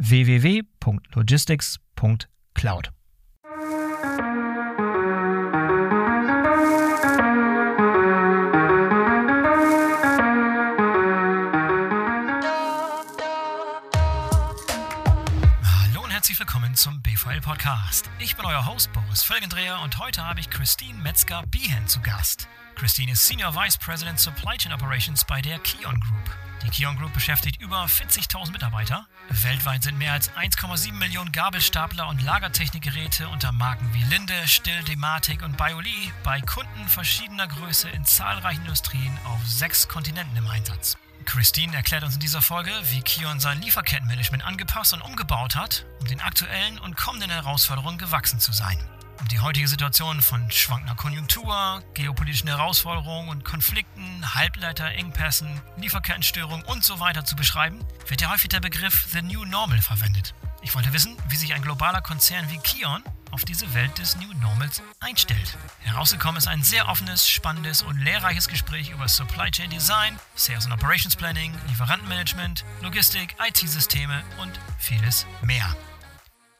www.logistics.cloud. Hallo und herzlich willkommen zum BVL Podcast. Ich bin euer Host Boris Felgendreher und heute habe ich Christine Metzger-Biehen zu Gast. Christine ist Senior Vice President Supply Chain Operations bei der Kion Group. Die Kion Group beschäftigt über 40.000 Mitarbeiter. Weltweit sind mehr als 1,7 Millionen Gabelstapler und Lagertechnikgeräte unter Marken wie Linde, Still, Dematic und Bioli bei Kunden verschiedener Größe in zahlreichen Industrien auf sechs Kontinenten im Einsatz. Christine erklärt uns in dieser Folge, wie Kion sein Lieferkettenmanagement angepasst und umgebaut hat, um den aktuellen und kommenden Herausforderungen gewachsen zu sein. Um die heutige Situation von schwankender Konjunktur, geopolitischen Herausforderungen und Konflikten, Halbleiterengpässen, Lieferkettenstörungen und so weiter zu beschreiben, wird ja häufig der Begriff The New Normal verwendet. Ich wollte wissen, wie sich ein globaler Konzern wie Kion auf diese Welt des New Normals einstellt. Herausgekommen ist ein sehr offenes, spannendes und lehrreiches Gespräch über Supply Chain Design, Sales and Operations Planning, Lieferantenmanagement, Logistik, IT-Systeme und vieles mehr.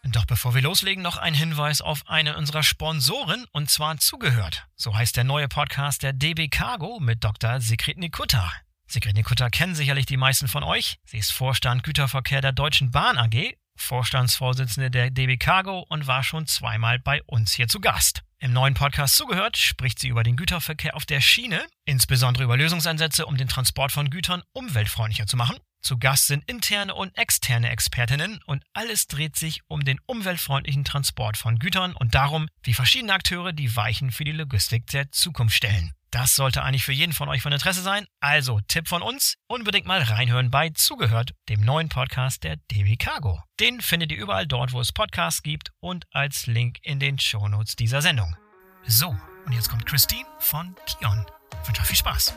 Doch bevor wir loslegen, noch ein Hinweis auf eine unserer Sponsoren und zwar zugehört. So heißt der neue Podcast der DB Cargo mit Dr. Sigrid Nikutta. Sigrid Nikutta kennen sicherlich die meisten von euch. Sie ist Vorstand Güterverkehr der Deutschen Bahn AG, Vorstandsvorsitzende der DB Cargo und war schon zweimal bei uns hier zu Gast. Im neuen Podcast zugehört spricht sie über den Güterverkehr auf der Schiene, insbesondere über Lösungsansätze, um den Transport von Gütern umweltfreundlicher zu machen. Zu Gast sind interne und externe Expertinnen und alles dreht sich um den umweltfreundlichen Transport von Gütern und darum, wie verschiedene Akteure die Weichen für die Logistik der Zukunft stellen. Das sollte eigentlich für jeden von euch von Interesse sein. Also Tipp von uns, unbedingt mal reinhören bei Zugehört, dem neuen Podcast der DB Cargo. Den findet ihr überall dort, wo es Podcasts gibt und als Link in den Shownotes dieser Sendung. So, und jetzt kommt Christine von Kion. Ich wünsche euch viel Spaß.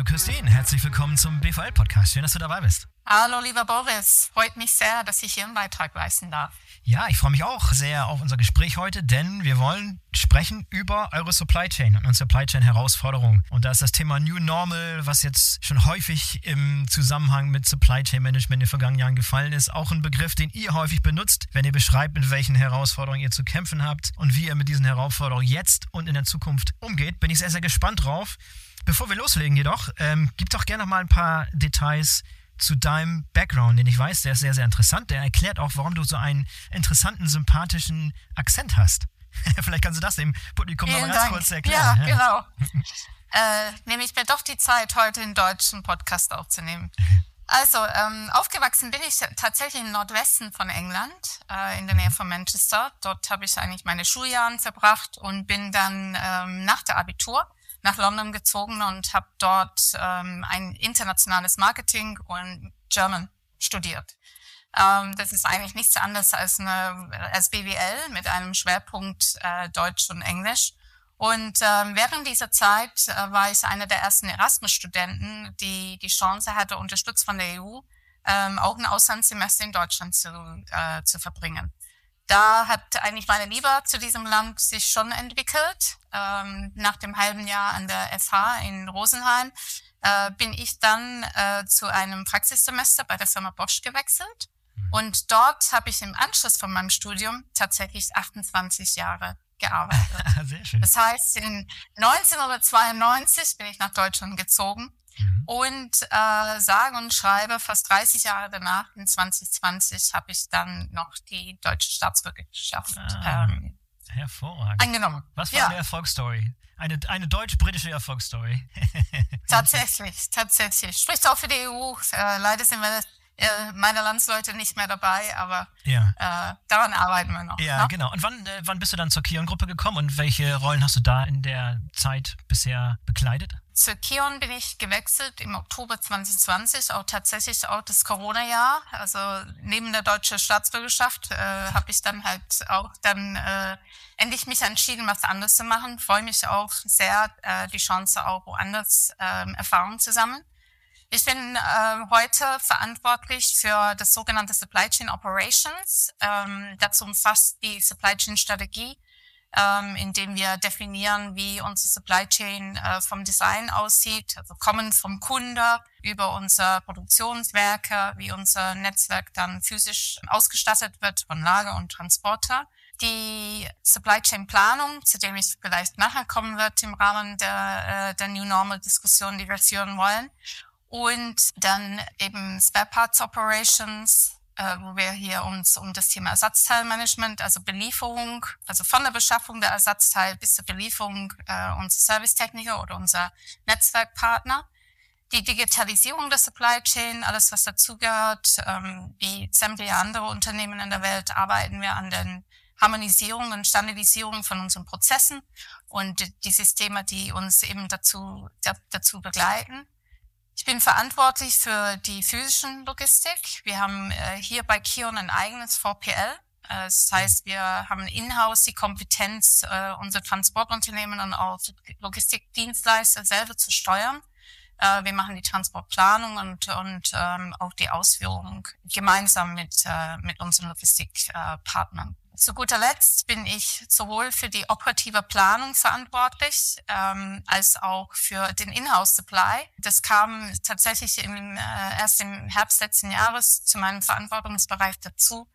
Hallo Christine, herzlich willkommen zum BVL-Podcast. Schön, dass du dabei bist. Hallo, lieber Boris. Freut mich sehr, dass ich hier einen Beitrag leisten darf. Ja, ich freue mich auch sehr auf unser Gespräch heute, denn wir wollen sprechen über eure Supply Chain und Supply Chain Herausforderungen. Und da ist das Thema New Normal, was jetzt schon häufig im Zusammenhang mit Supply Chain Management in den vergangenen Jahren gefallen ist, auch ein Begriff, den ihr häufig benutzt, wenn ihr beschreibt, mit welchen Herausforderungen ihr zu kämpfen habt und wie ihr mit diesen Herausforderungen jetzt und in der Zukunft umgeht. Bin ich sehr, sehr gespannt drauf. Bevor wir loslegen jedoch, ähm, gib doch gerne noch mal ein paar Details zu deinem Background, den ich weiß, der ist sehr, sehr interessant. Der erklärt auch, warum du so einen interessanten, sympathischen Akzent hast. Vielleicht kannst du das dem Publikum Vielen noch mal ganz Dank. kurz erklären. Ja, genau. äh, nehme ich mir doch die Zeit, heute einen deutschen Podcast aufzunehmen. Also, ähm, aufgewachsen bin ich tatsächlich im Nordwesten von England, äh, in der Nähe von Manchester. Dort habe ich eigentlich meine Schuljahre verbracht und bin dann ähm, nach der Abitur nach London gezogen und habe dort ähm, ein internationales Marketing und German studiert. Ähm, das ist eigentlich nichts anderes als, eine, als BWL mit einem Schwerpunkt äh, Deutsch und Englisch. Und ähm, während dieser Zeit äh, war ich einer der ersten Erasmus-Studenten, die die Chance hatte, unterstützt von der EU, ähm, auch ein Auslandssemester in Deutschland zu, äh, zu verbringen. Da hat eigentlich meine Liebe zu diesem Land sich schon entwickelt. Ähm, nach dem halben Jahr an der FH in Rosenheim äh, bin ich dann äh, zu einem Praxissemester bei der Firma Bosch gewechselt. Mhm. Und dort habe ich im Anschluss von meinem Studium tatsächlich 28 Jahre gearbeitet. Sehr schön. Das heißt, in 1992 bin ich nach Deutschland gezogen mhm. und äh, sage und schreibe fast 30 Jahre danach, in 2020, habe ich dann noch die deutsche Staatsbürgerschaft ah, ähm, hervorragend. angenommen. Was für ja. eine Erfolgsstory. Eine, eine deutsch-britische Erfolgsstory. tatsächlich, tatsächlich. Spricht auch für die EU. Äh, leider sind wir äh, meine Landsleute nicht mehr dabei, aber ja. äh, daran arbeiten wir noch. Ja, ne? genau. Und wann, äh, wann bist du dann zur Kion-Gruppe gekommen und welche Rollen hast du da in der Zeit bisher bekleidet? Zur Kion bin ich gewechselt im Oktober 2020, auch tatsächlich auch das Corona-Jahr. Also neben der deutschen Staatsbürgerschaft äh, habe ich dann halt auch dann äh, endlich mich entschieden, was anderes zu machen. Freue mich auch sehr, äh, die Chance auch woanders äh, Erfahrungen zu sammeln. Ich bin äh, heute verantwortlich für das sogenannte Supply Chain Operations. Ähm, dazu umfasst die Supply Chain Strategie, ähm, indem wir definieren, wie unsere Supply Chain äh, vom Design aussieht, also kommen vom Kunde über unsere Produktionswerke, wie unser Netzwerk dann physisch ausgestattet wird von Lager und Transporter. Die Supply Chain Planung, zu dem ich vielleicht nachher kommen wird im Rahmen der, äh, der New Normal Diskussion, die wir führen wollen und dann eben Spare Parts Operations, wo wir hier uns um das Thema Ersatzteilmanagement, also Belieferung, also von der Beschaffung der Ersatzteil bis zur Belieferung äh, unser Servicetechniker oder unser Netzwerkpartner. Die Digitalisierung der Supply Chain, alles was dazugehört, ähm, wie sämtliche andere Unternehmen in der Welt, arbeiten wir an den Harmonisierung und Standardisierung von unseren Prozessen und die Systeme, die uns eben dazu, dazu begleiten. Ich bin verantwortlich für die physischen Logistik. Wir haben äh, hier bei Kion ein eigenes VPL. Äh, das heißt, wir haben in-house die Kompetenz, äh, unsere Transportunternehmen und auch Logistikdienstleister selber zu steuern. Äh, wir machen die Transportplanung und, und ähm, auch die Ausführung gemeinsam mit, äh, mit unseren Logistikpartnern. Zu guter Letzt bin ich sowohl für die operative Planung verantwortlich ähm, als auch für den Inhouse-Supply. Das kam tatsächlich im, äh, erst im Herbst letzten Jahres zu meinem Verantwortungsbereich dazu.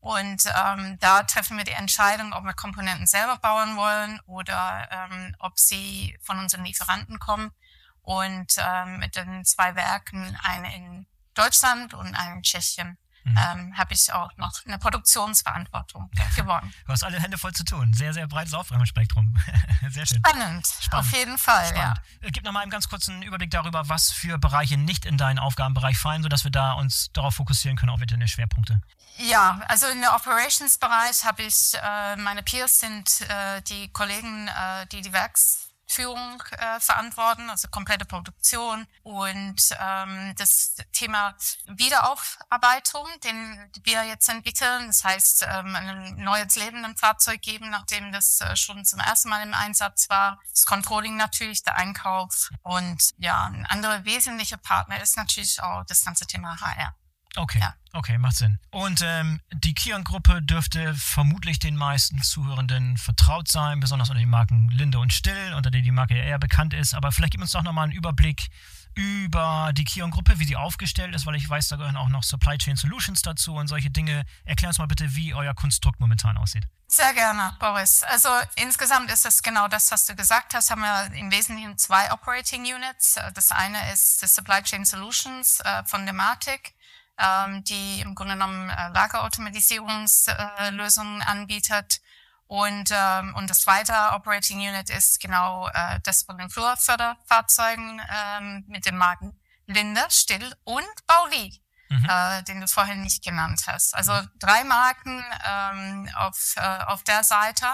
Und ähm, da treffen wir die Entscheidung, ob wir Komponenten selber bauen wollen oder ähm, ob sie von unseren Lieferanten kommen. Und ähm, mit den zwei Werken, eine in Deutschland und eine in Tschechien, mhm. ähm, habe ich auch noch eine Produktionsverantwortung gewonnen. Du hast alle Hände voll zu tun. Sehr, sehr breites Aufgabenspektrum. sehr schön. Spannend, Spannend. auf jeden Fall, Spannend. ja. Äh, gib noch mal einen ganz kurzen Überblick darüber, was für Bereiche nicht in deinen Aufgabenbereich fallen, sodass wir da uns darauf fokussieren können, auch wieder deine Schwerpunkte. Ja, also im Operations-Bereich habe ich, äh, meine Peers sind äh, die Kollegen, äh, die die Werks Führung äh, verantworten, also komplette Produktion und ähm, das Thema Wiederaufarbeitung, den wir jetzt entwickeln, das heißt ähm, ein neues Leben im Fahrzeug geben, nachdem das äh, schon zum ersten Mal im Einsatz war, das Controlling natürlich, der Einkauf und ja, ein anderer wesentlicher Partner ist natürlich auch das ganze Thema HR. Okay, ja. okay, macht Sinn. Und ähm, die Kion-Gruppe dürfte vermutlich den meisten Zuhörenden vertraut sein, besonders unter den Marken Linde und Still, unter denen die Marke ja eher bekannt ist. Aber vielleicht gib uns doch nochmal einen Überblick über die Kion-Gruppe, wie sie aufgestellt ist, weil ich weiß, da gehören auch noch Supply Chain Solutions dazu und solche Dinge. Erklär uns mal bitte, wie euer Konstrukt momentan aussieht. Sehr gerne, Boris. Also insgesamt ist das genau das, was du gesagt hast. Haben wir im Wesentlichen zwei Operating Units. Das eine ist das Supply Chain Solutions äh, von Dematic ähm, die im Grunde genommen äh, Lagerautomatisierungslösungen äh, anbietet. Und, ähm, und das zweite Operating Unit ist genau äh, das von den Flurförderfahrzeugen ähm, mit den Marken Linde, Still und Bauli, mhm. äh, den du vorhin nicht genannt hast. Also drei Marken ähm, auf, äh, auf der Seite.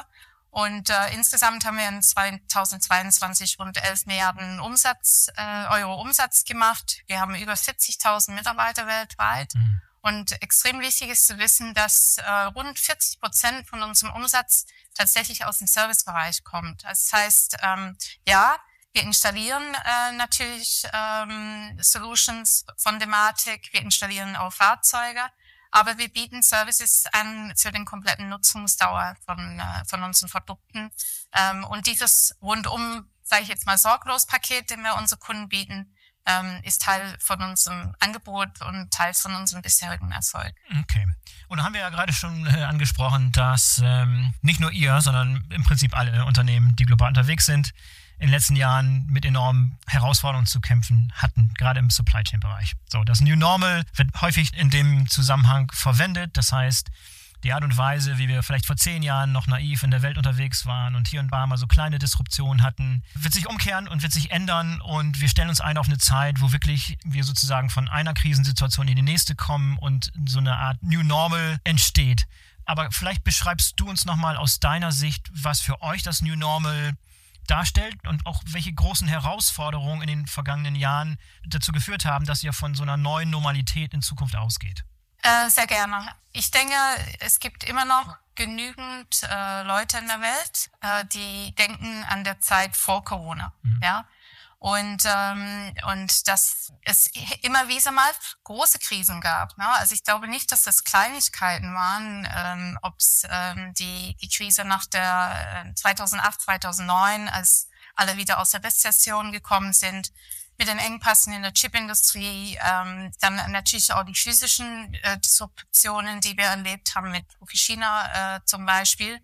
Und äh, insgesamt haben wir in 2022 rund 11 Milliarden Umsatz, äh, Euro Umsatz gemacht. Wir haben über 40.000 Mitarbeiter weltweit. Mhm. Und extrem wichtig ist zu wissen, dass äh, rund 40 Prozent von unserem Umsatz tatsächlich aus dem Servicebereich kommt. Das heißt, ähm, ja, wir installieren äh, natürlich ähm, Solutions von Dematic, wir installieren auch Fahrzeuge, aber wir bieten Services an für den kompletten Nutzungsdauer von, äh, von unseren Produkten. Ähm, und dieses rundum, sage ich jetzt mal, sorglos Paket, den wir unseren Kunden bieten, ähm, ist Teil von unserem Angebot und Teil von unserem bisherigen Erfolg. Okay. Und da haben wir ja gerade schon äh, angesprochen, dass ähm, nicht nur ihr, sondern im Prinzip alle Unternehmen, die global unterwegs sind, in den letzten Jahren mit enormen Herausforderungen zu kämpfen hatten, gerade im Supply Chain Bereich. So, das New Normal wird häufig in dem Zusammenhang verwendet. Das heißt, die Art und Weise, wie wir vielleicht vor zehn Jahren noch naiv in der Welt unterwegs waren und hier und da mal so kleine Disruptionen hatten, wird sich umkehren und wird sich ändern und wir stellen uns ein auf eine Zeit, wo wirklich wir sozusagen von einer Krisensituation in die nächste kommen und so eine Art New Normal entsteht. Aber vielleicht beschreibst du uns nochmal aus deiner Sicht, was für euch das New Normal darstellt und auch welche großen Herausforderungen in den vergangenen Jahren dazu geführt haben, dass ihr von so einer neuen Normalität in Zukunft ausgeht. Äh, sehr gerne. Ich denke, es gibt immer noch genügend äh, Leute in der Welt, äh, die denken an der Zeit vor Corona. Mhm. Ja. Und, ähm, und dass es immer wieder mal große Krisen gab. Ne? Also ich glaube nicht, dass das Kleinigkeiten waren, ähm, ob es ähm, die, die Krise nach der 2008, äh, 2009, als alle wieder aus der Rezession gekommen sind, mit den Engpassen in der Chipindustrie, ähm, dann natürlich auch die physischen äh, Disruptionen, die wir erlebt haben mit Fukushima äh, zum Beispiel.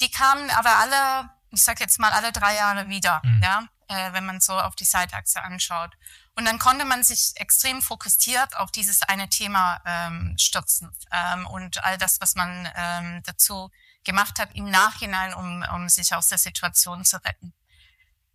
Die kamen aber alle, ich sag jetzt mal alle drei Jahre wieder. Mhm. Ja äh, wenn man so auf die Zeitachse anschaut. Und dann konnte man sich extrem fokussiert auf dieses eine Thema ähm, stürzen ähm, und all das, was man ähm, dazu gemacht hat im Nachhinein, um, um sich aus der Situation zu retten.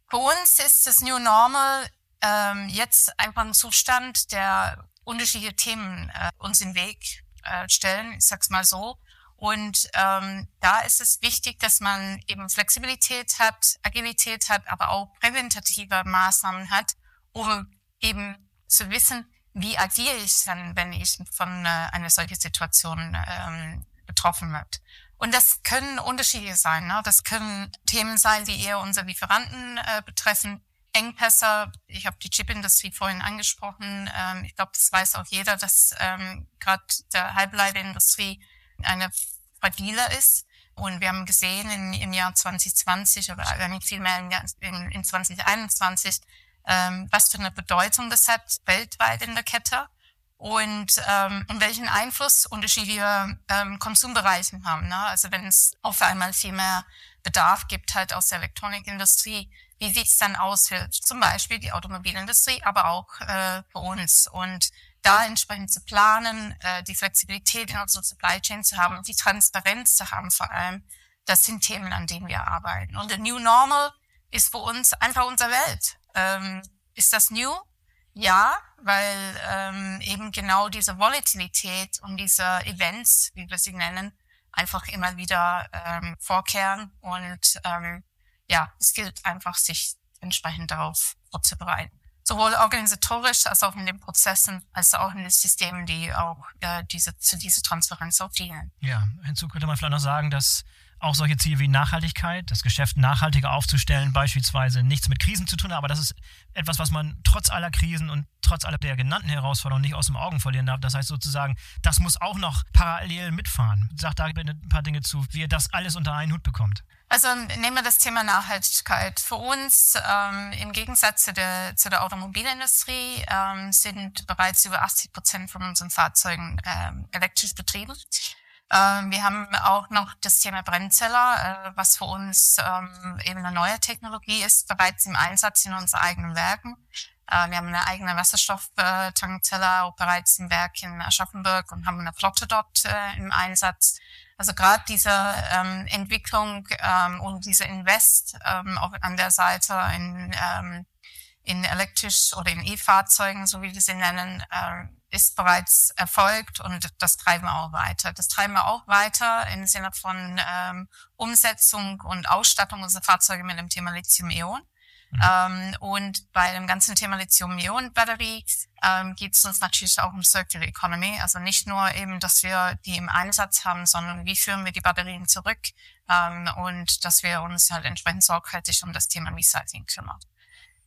Für uns ist das New Normal ähm, jetzt einfach ein Zustand, der unterschiedliche Themen äh, uns in den Weg äh, stellen, ich sag's mal so. Und ähm, da ist es wichtig, dass man eben Flexibilität hat, Agilität hat, aber auch präventative Maßnahmen hat, um eben zu wissen, wie agiere ich dann, wenn ich von äh, einer solchen Situation ähm, betroffen wird. Und das können Unterschiede sein. Ne? Das können Themen sein, die eher unsere Lieferanten äh, betreffen. Engpässe, ich habe die Chipindustrie vorhin angesprochen. Ähm, ich glaube, das weiß auch jeder, dass ähm, gerade der Halbleiterindustrie eine fragiler ist. Und wir haben gesehen in, im Jahr 2020 oder eigentlich vielmehr in, in 2021, ähm, was für eine Bedeutung das hat weltweit in der Kette und, ähm, und welchen Einfluss unterschiedliche ähm, Konsumbereiche haben. Ne? Also wenn es auf einmal viel mehr Bedarf gibt halt aus der Elektronikindustrie, wie sieht es dann aus für zum Beispiel die Automobilindustrie, aber auch äh, für uns. Und da entsprechend zu planen, äh, die Flexibilität in unserer Supply Chain zu haben die Transparenz zu haben vor allem, das sind Themen, an denen wir arbeiten. Und the New Normal ist für uns einfach unsere Welt. Ähm, ist das new? Ja, weil ähm, eben genau diese Volatilität und diese Events, wie wir sie nennen, einfach immer wieder ähm, vorkehren. Und ähm, ja, es gilt einfach, sich entsprechend darauf vorzubereiten sowohl organisatorisch als auch in den Prozessen, als auch in den Systemen, die auch äh, diese, zu dieser Transparenz auch dienen. Ja, hinzu könnte man vielleicht noch sagen, dass auch solche Ziele wie Nachhaltigkeit, das Geschäft nachhaltiger aufzustellen, beispielsweise nichts mit Krisen zu tun hat, aber das ist etwas, was man trotz aller Krisen und trotz aller der genannten Herausforderungen nicht aus dem Augen verlieren darf. Das heißt sozusagen, das muss auch noch parallel mitfahren. Sag da ein paar Dinge zu, wie ihr das alles unter einen Hut bekommt. Also nehmen wir das Thema Nachhaltigkeit. Für uns ähm, im Gegensatz zu der, zu der Automobilindustrie ähm, sind bereits über 80 Prozent von unseren Fahrzeugen ähm, elektrisch betrieben. Ähm, wir haben auch noch das Thema Brennzeller, äh, was für uns ähm, eben eine neue Technologie ist, bereits im Einsatz in unseren eigenen Werken. Äh, wir haben eine eigene Wasserstofftankzelle auch bereits im Werk in Aschaffenburg und haben eine Flotte dort äh, im Einsatz. Also gerade diese ähm, Entwicklung und diese Invest auch an der Seite in, in elektrisch oder in E-Fahrzeugen, so wie wir sie nennen, ist bereits erfolgt und das treiben wir auch weiter. Das treiben wir auch weiter im Sinne von ähm, Umsetzung und Ausstattung unserer Fahrzeuge mit dem Thema Lithium-Ionen. Mhm. Ähm, und bei dem ganzen Thema Lithium-Ionen-Batterie ähm, geht es uns natürlich auch um Circular Economy. Also nicht nur eben, dass wir die im Einsatz haben, sondern wie führen wir die Batterien zurück ähm, und dass wir uns halt entsprechend sorgfältig um das Thema Recycling kümmern.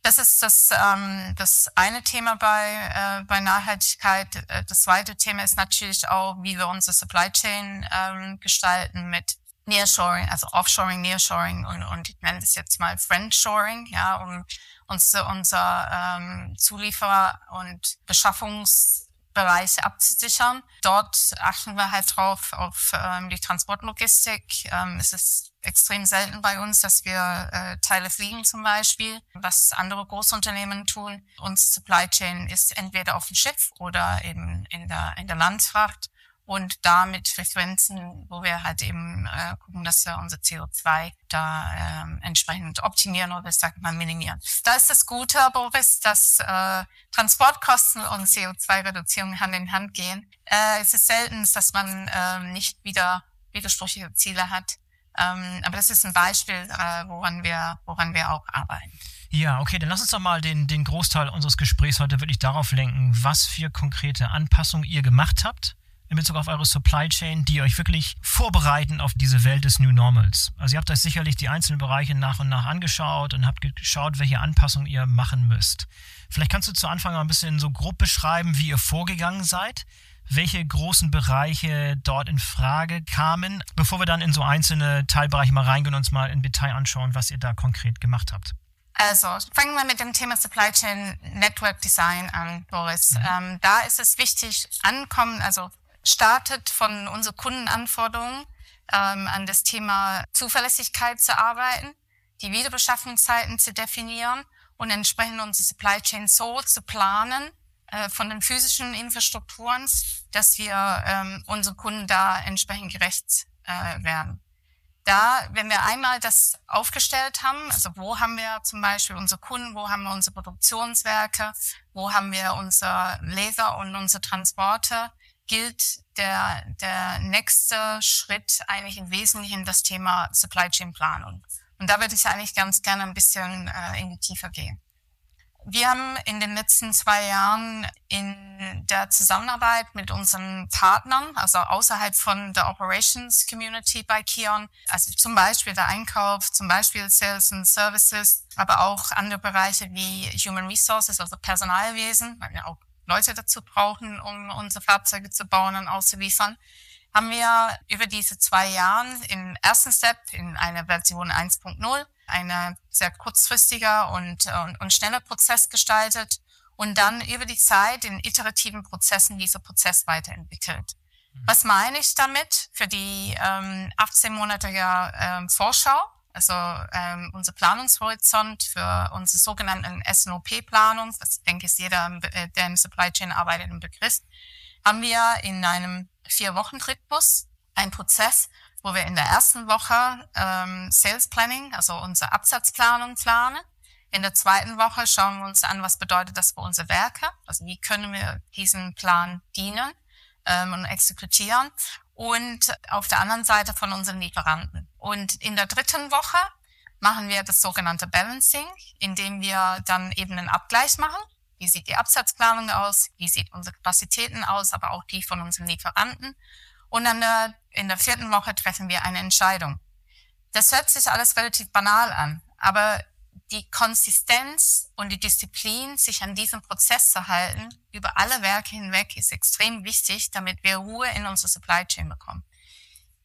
Das ist das, ähm, das eine Thema bei, äh, bei Nachhaltigkeit. Äh, das zweite Thema ist natürlich auch, wie wir unsere Supply Chain ähm, gestalten mit Nearshoring, also Offshoring, Nearshoring und, und ich nenne das jetzt mal Friendshoring, ja, um unser, unser ähm, Zulieferer und Beschaffungsbereiche abzusichern. Dort achten wir halt drauf auf ähm, die Transportlogistik. Ähm, es ist extrem selten bei uns, dass wir äh, Teile fliegen zum Beispiel, was andere Großunternehmen tun. Uns Supply Chain ist entweder auf dem Schiff oder eben in der, in der Landfracht und damit Frequenzen, wo wir halt eben äh, gucken, dass wir unser CO2 da ähm, entsprechend optimieren oder ich sage mal minimieren. Da ist das Gute, Boris, dass äh, Transportkosten und CO2-Reduzierung Hand in Hand gehen. Äh, es ist selten, dass man äh, nicht wieder widersprüchliche Ziele hat. Ähm, aber das ist ein Beispiel, äh, woran, wir, woran wir auch arbeiten. Ja, okay, dann lass uns doch mal den, den Großteil unseres Gesprächs heute wirklich darauf lenken, was für konkrete Anpassungen ihr gemacht habt in Bezug auf eure Supply Chain, die euch wirklich vorbereiten auf diese Welt des New Normals. Also ihr habt euch sicherlich die einzelnen Bereiche nach und nach angeschaut und habt geschaut, welche Anpassungen ihr machen müsst. Vielleicht kannst du zu Anfang mal ein bisschen so grob beschreiben, wie ihr vorgegangen seid, welche großen Bereiche dort in Frage kamen, bevor wir dann in so einzelne Teilbereiche mal reingehen und uns mal im Detail anschauen, was ihr da konkret gemacht habt. Also fangen wir mit dem Thema Supply Chain Network Design an, Boris. Mhm. Ähm, da ist es wichtig, ankommen, also startet von unseren Kundenanforderungen ähm, an das Thema Zuverlässigkeit zu arbeiten, die Wiederbeschaffungszeiten zu definieren und entsprechend unsere Supply Chain so zu planen äh, von den physischen Infrastrukturen, dass wir ähm, unseren Kunden da entsprechend gerecht äh, werden. Da, wenn wir einmal das aufgestellt haben, also wo haben wir zum Beispiel unsere Kunden, wo haben wir unsere Produktionswerke, wo haben wir unsere Laser und unsere Transporte, gilt der, der nächste Schritt eigentlich im Wesentlichen das Thema Supply Chain Planung. Und da würde ich eigentlich ganz gerne ein bisschen äh, in die Tiefe gehen. Wir haben in den letzten zwei Jahren in der Zusammenarbeit mit unseren Partnern, also außerhalb von der Operations Community bei Kion, also zum Beispiel der Einkauf, zum Beispiel Sales and Services, aber auch andere Bereiche wie Human Resources, also Personalwesen, weil wir auch Leute dazu brauchen, um unsere Fahrzeuge zu bauen und auszuliefern, haben wir über diese zwei Jahre im ersten Step in einer Version 1.0 eine sehr kurzfristiger und, und, und schneller Prozess gestaltet und dann über die Zeit in iterativen Prozessen dieser Prozess weiterentwickelt. Mhm. Was meine ich damit für die ähm, 18-monatige ähm, Vorschau? also ähm, unser Planungshorizont für unsere sogenannten SNOP-Planung, das denke ich jeder, äh, der im Supply Chain arbeitet, im Begriff, haben wir in einem Vier-Wochen-Rhythmus einen Prozess, wo wir in der ersten Woche ähm, Sales Planning, also unsere Absatzplanung planen. In der zweiten Woche schauen wir uns an, was bedeutet das für unsere Werke, also wie können wir diesen Plan dienen ähm, und exekutieren und auf der anderen Seite von unseren Lieferanten. Und in der dritten Woche machen wir das sogenannte Balancing, indem wir dann eben einen Abgleich machen. Wie sieht die Absatzplanung aus? Wie sieht unsere Kapazitäten aus? Aber auch die von unseren Lieferanten. Und dann der, in der vierten Woche treffen wir eine Entscheidung. Das hört sich alles relativ banal an, aber die Konsistenz und die Disziplin, sich an diesem Prozess zu halten, über alle Werke hinweg, ist extrem wichtig, damit wir Ruhe in unsere Supply Chain bekommen.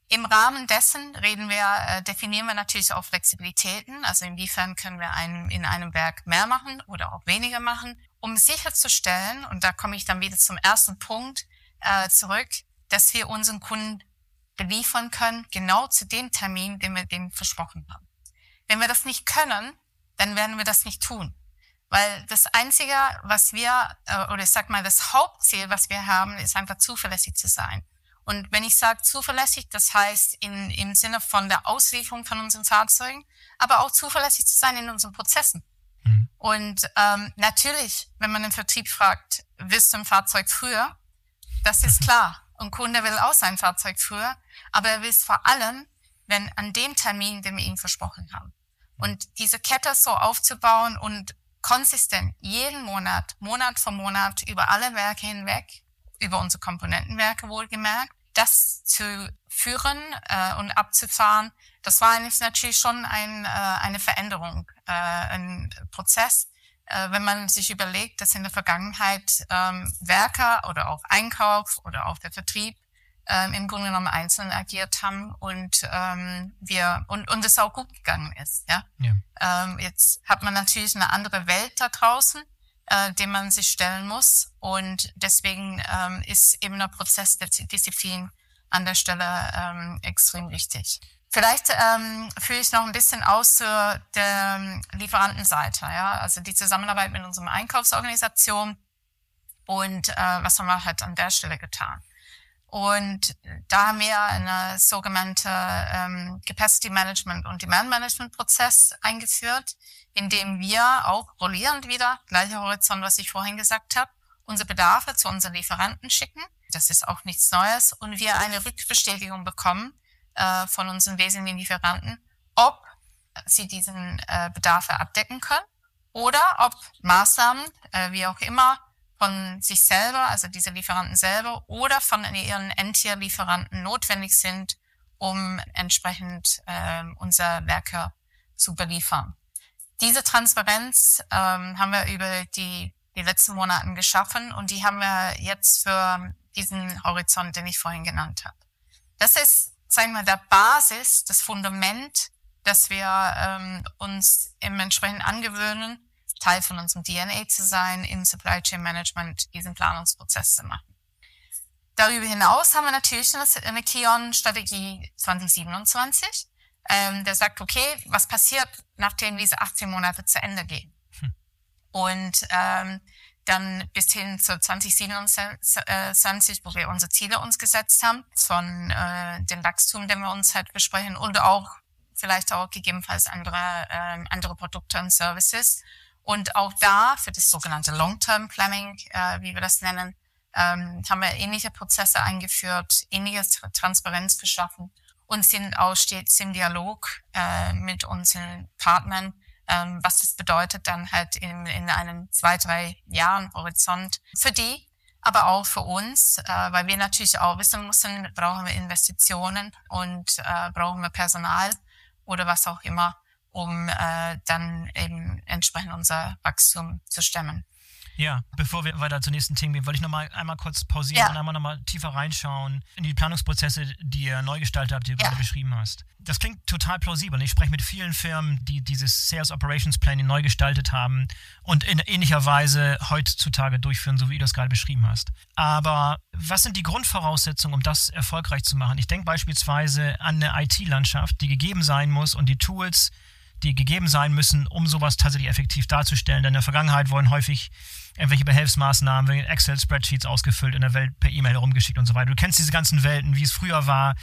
Im Rahmen dessen reden wir, äh, definieren wir natürlich auch Flexibilitäten, also inwiefern können wir einen, in einem Werk mehr machen oder auch weniger machen, um sicherzustellen, und da komme ich dann wieder zum ersten Punkt äh, zurück, dass wir unseren Kunden beliefern können, genau zu dem Termin, den wir dem versprochen haben. Wenn wir das nicht können, dann werden wir das nicht tun. Weil das Einzige, was wir, äh, oder ich sag mal, das Hauptziel, was wir haben, ist einfach zuverlässig zu sein. Und wenn ich sage zuverlässig, das heißt in, im Sinne von der Auslieferung von unseren Fahrzeugen, aber auch zuverlässig zu sein in unseren Prozessen. Mhm. Und ähm, natürlich, wenn man den Vertrieb fragt, willst du ein Fahrzeug früher? Das ist klar. Und Kunde will auch sein Fahrzeug früher, aber er will es vor allem, wenn an dem Termin, den wir ihm versprochen haben. Und diese Kette so aufzubauen und konsistent jeden Monat, Monat für Monat über alle Werke hinweg, über unsere Komponentenwerke wohlgemerkt, das zu führen äh, und abzufahren, das war natürlich schon ein, äh, eine Veränderung, äh, ein Prozess, wenn man sich überlegt, dass in der Vergangenheit ähm, Werker oder auch Einkauf oder auch der Vertrieb ähm, im Grunde genommen einzeln agiert haben und ähm, wir und, und es auch gut gegangen ist. Ja? ja. Ähm, jetzt hat man natürlich eine andere Welt da draußen, äh, dem man sich stellen muss und deswegen ähm, ist eben der Prozess der Disziplin an der Stelle ähm, extrem wichtig. Vielleicht ähm, führe ich noch ein bisschen aus zur der ähm, Lieferantenseite, ja, also die Zusammenarbeit mit unserem Einkaufsorganisation und äh, was haben wir halt an der Stelle getan. Und da haben wir eine sogenannte ähm, Capacity Management und Demand Management Prozess eingeführt, in dem wir auch rollierend wieder, gleicher Horizont, was ich vorhin gesagt habe, unsere Bedarfe zu unseren Lieferanten schicken. Das ist auch nichts Neues. Und wir eine Rückbestätigung bekommen, äh, von unseren wesentlichen Lieferanten, ob sie diesen äh, Bedarfe abdecken können oder ob Maßnahmen, äh, wie auch immer, von sich selber, also diese Lieferanten selber oder von ihren Endtier-Lieferanten notwendig sind, um entsprechend äh, unser Werke zu beliefern. Diese Transparenz ähm, haben wir über die, die letzten Monaten geschaffen und die haben wir jetzt für diesen Horizont, den ich vorhin genannt habe. Das ist sagen wir, der Basis, das Fundament, dass wir ähm, uns im entsprechend angewöhnen, Teil von unserem DNA zu sein, im Supply Chain Management diesen Planungsprozess zu machen. Darüber hinaus haben wir natürlich eine Kion-Strategie 2027, ähm, der sagt, okay, was passiert, nachdem diese 18 Monate zu Ende gehen? Hm. Und ähm, dann bis hin zu 2027, wo wir unsere Ziele uns gesetzt haben, von äh, dem Wachstum, den wir uns halt besprechen und auch vielleicht auch gegebenenfalls andere, äh, andere Produkte und Services. Und auch da für das sogenannte Long-Term Planning, äh, wie wir das nennen, ähm, haben wir ähnliche Prozesse eingeführt, ähnliche Transparenz geschaffen und sind auch stets im Dialog äh, mit unseren Partnern, ähm, was das bedeutet dann halt in, in einem zwei, drei Jahren Horizont für die, aber auch für uns, äh, weil wir natürlich auch wissen müssen, brauchen wir Investitionen und äh, brauchen wir Personal oder was auch immer, um äh, dann eben entsprechend unser Wachstum zu stemmen. Ja, bevor wir weiter zur nächsten Themen gehen, wollte ich noch mal einmal kurz pausieren ja. und einmal noch mal tiefer reinschauen in die Planungsprozesse, die ihr neu gestaltet habt, die du ja. gerade beschrieben hast. Das klingt total plausibel. Ich spreche mit vielen Firmen, die dieses Sales Operations Planning neu gestaltet haben und in ähnlicher Weise heutzutage durchführen, so wie du das gerade beschrieben hast. Aber was sind die Grundvoraussetzungen, um das erfolgreich zu machen? Ich denke beispielsweise an eine IT-Landschaft, die gegeben sein muss und die Tools, die gegeben sein müssen, um sowas tatsächlich effektiv darzustellen. Denn in der Vergangenheit wurden häufig irgendwelche Behelfsmaßnahmen, Excel-Spreadsheets ausgefüllt, in der Welt per E-Mail herumgeschickt und so weiter. Du kennst diese ganzen Welten, wie es früher war.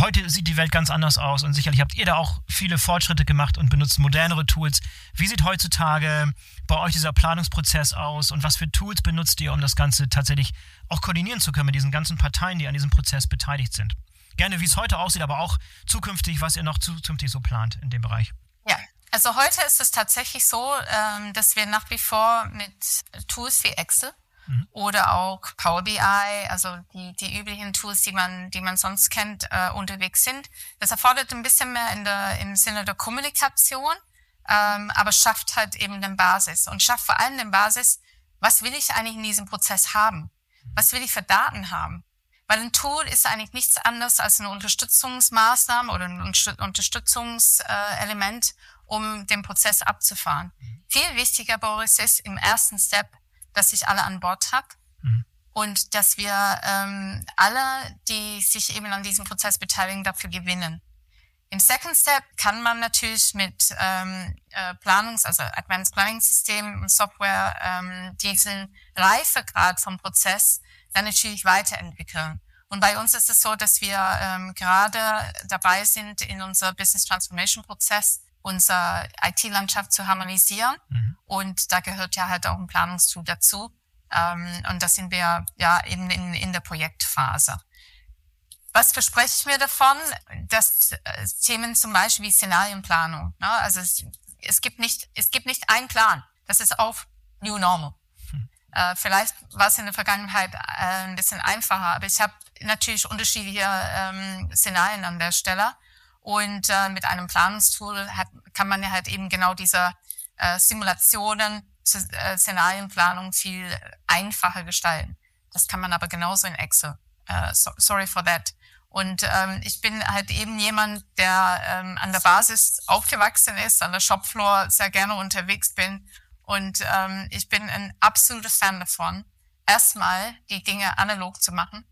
Heute sieht die Welt ganz anders aus und sicherlich habt ihr da auch viele Fortschritte gemacht und benutzt modernere Tools. Wie sieht heutzutage bei euch dieser Planungsprozess aus und was für Tools benutzt ihr, um das Ganze tatsächlich auch koordinieren zu können mit diesen ganzen Parteien, die an diesem Prozess beteiligt sind? Gerne, wie es heute aussieht, aber auch zukünftig, was ihr noch zukünftig so plant in dem Bereich. Also heute ist es tatsächlich so, ähm, dass wir nach wie vor mit Tools wie Excel mhm. oder auch Power BI, also die, die üblichen Tools, die man, die man sonst kennt, äh, unterwegs sind. Das erfordert ein bisschen mehr in der, im Sinne der Kommunikation, ähm, aber schafft halt eben den Basis und schafft vor allem den Basis, was will ich eigentlich in diesem Prozess haben? Was will ich für Daten haben? Weil ein Tool ist eigentlich nichts anderes als eine Unterstützungsmaßnahme oder ein Unterstützungselement, um den Prozess abzufahren. Mhm. Viel wichtiger, Boris, ist im ersten Step, dass ich alle an Bord habe mhm. und dass wir ähm, alle, die sich eben an diesem Prozess beteiligen, dafür gewinnen. Im Second Step kann man natürlich mit ähm, äh, Planungs-, also Advanced Planning System und Software ähm, diesen Reifegrad vom Prozess dann natürlich weiterentwickeln. Und bei uns ist es so, dass wir ähm, gerade dabei sind, in unser Business Transformation Prozess unsere IT-Landschaft zu harmonisieren. Mhm. Und da gehört ja halt auch ein Planungstool dazu. Ähm, und da sind wir ja eben in, in der Projektphase. was verspreche ich mir davon? Dass äh, Themen zum Beispiel wie Szenarienplanung. Ne? Also es, es, gibt nicht, es gibt nicht einen Plan. Das ist auch New Normal. Hm. Äh, vielleicht war es in der Vergangenheit äh, ein bisschen einfacher, aber ich habe natürlich unterschiedliche ähm, Szenarien an der Stelle. Und äh, mit einem Planungstool hat, kann man ja halt eben genau diese äh, Simulationen, äh, Szenarienplanung viel einfacher gestalten. Das kann man aber genauso in Excel. Uh, so, sorry for that. Und ähm, ich bin halt eben jemand, der ähm, an der Basis aufgewachsen ist, an der Shopfloor sehr gerne unterwegs bin. Und ähm, ich bin ein absoluter Fan davon, erstmal die Dinge analog zu machen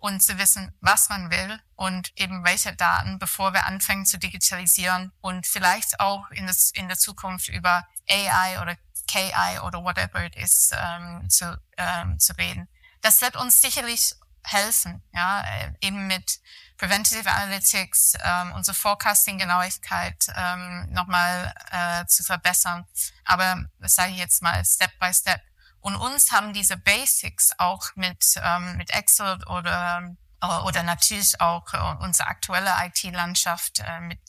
und zu wissen, was man will und eben welche Daten, bevor wir anfangen zu digitalisieren und vielleicht auch in, das, in der Zukunft über AI oder KI oder whatever it is ähm, zu, ähm, zu reden. Das wird uns sicherlich helfen, ja, äh, eben mit Preventative Analytics ähm, unsere Forecasting-Genauigkeit ähm, nochmal äh, zu verbessern. Aber das sage ich jetzt mal Step by Step. Und uns haben diese Basics auch mit, ähm, mit Excel oder äh, oder natürlich auch äh, unsere aktuelle IT-Landschaft äh, mit,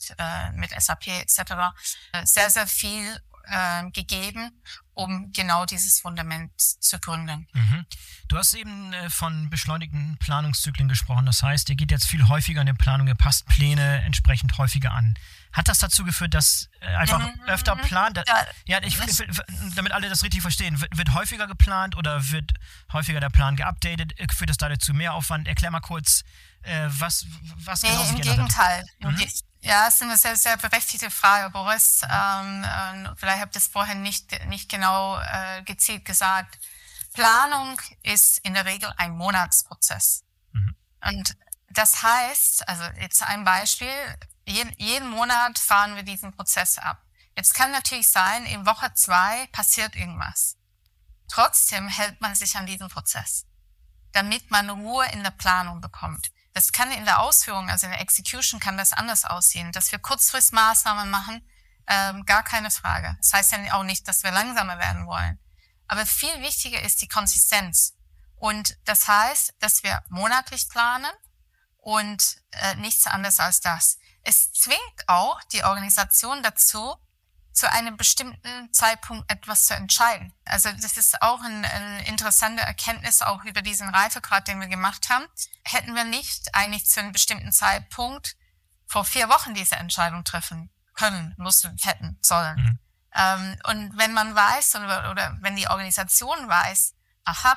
mit SAP etc. Sehr, sehr viel gegeben um genau dieses Fundament zu gründen. Mhm. Du hast eben äh, von beschleunigten Planungszyklen gesprochen. Das heißt, ihr geht jetzt viel häufiger in den Planungen, ihr passt Pläne entsprechend häufiger an. Hat das dazu geführt, dass äh, einfach mhm. öfter plant? Ja, ich, damit alle das richtig verstehen, wird, wird, häufiger geplant oder wird häufiger der Plan geupdatet? Führt das dadurch zu mehr Aufwand? Erklär mal kurz, äh, was, was nee, genau im Gegenteil. Mhm. Ja, es ist eine sehr, sehr berechtigte Frage, Boris. Ähm, äh, vielleicht habt ihr es vorher nicht, nicht genau äh, gezielt gesagt. Planung ist in der Regel ein Monatsprozess. Mhm. Und das heißt, also jetzt ein Beispiel, jeden, jeden Monat fahren wir diesen Prozess ab. Jetzt kann natürlich sein, in Woche zwei passiert irgendwas. Trotzdem hält man sich an diesen Prozess, damit man Ruhe in der Planung bekommt. Das kann in der Ausführung, also in der Execution kann das anders aussehen. Dass wir Kurzfristmaßnahmen machen, ähm, gar keine Frage. Das heißt ja auch nicht, dass wir langsamer werden wollen. Aber viel wichtiger ist die Konsistenz. Und das heißt, dass wir monatlich planen und äh, nichts anderes als das. Es zwingt auch die Organisation dazu, zu einem bestimmten Zeitpunkt etwas zu entscheiden. Also das ist auch eine ein interessante Erkenntnis auch über diesen Reifegrad, den wir gemacht haben. Hätten wir nicht eigentlich zu einem bestimmten Zeitpunkt vor vier Wochen diese Entscheidung treffen können, mussten, hätten, sollen. Mhm. Ähm, und wenn man weiß oder, oder wenn die Organisation weiß, aha,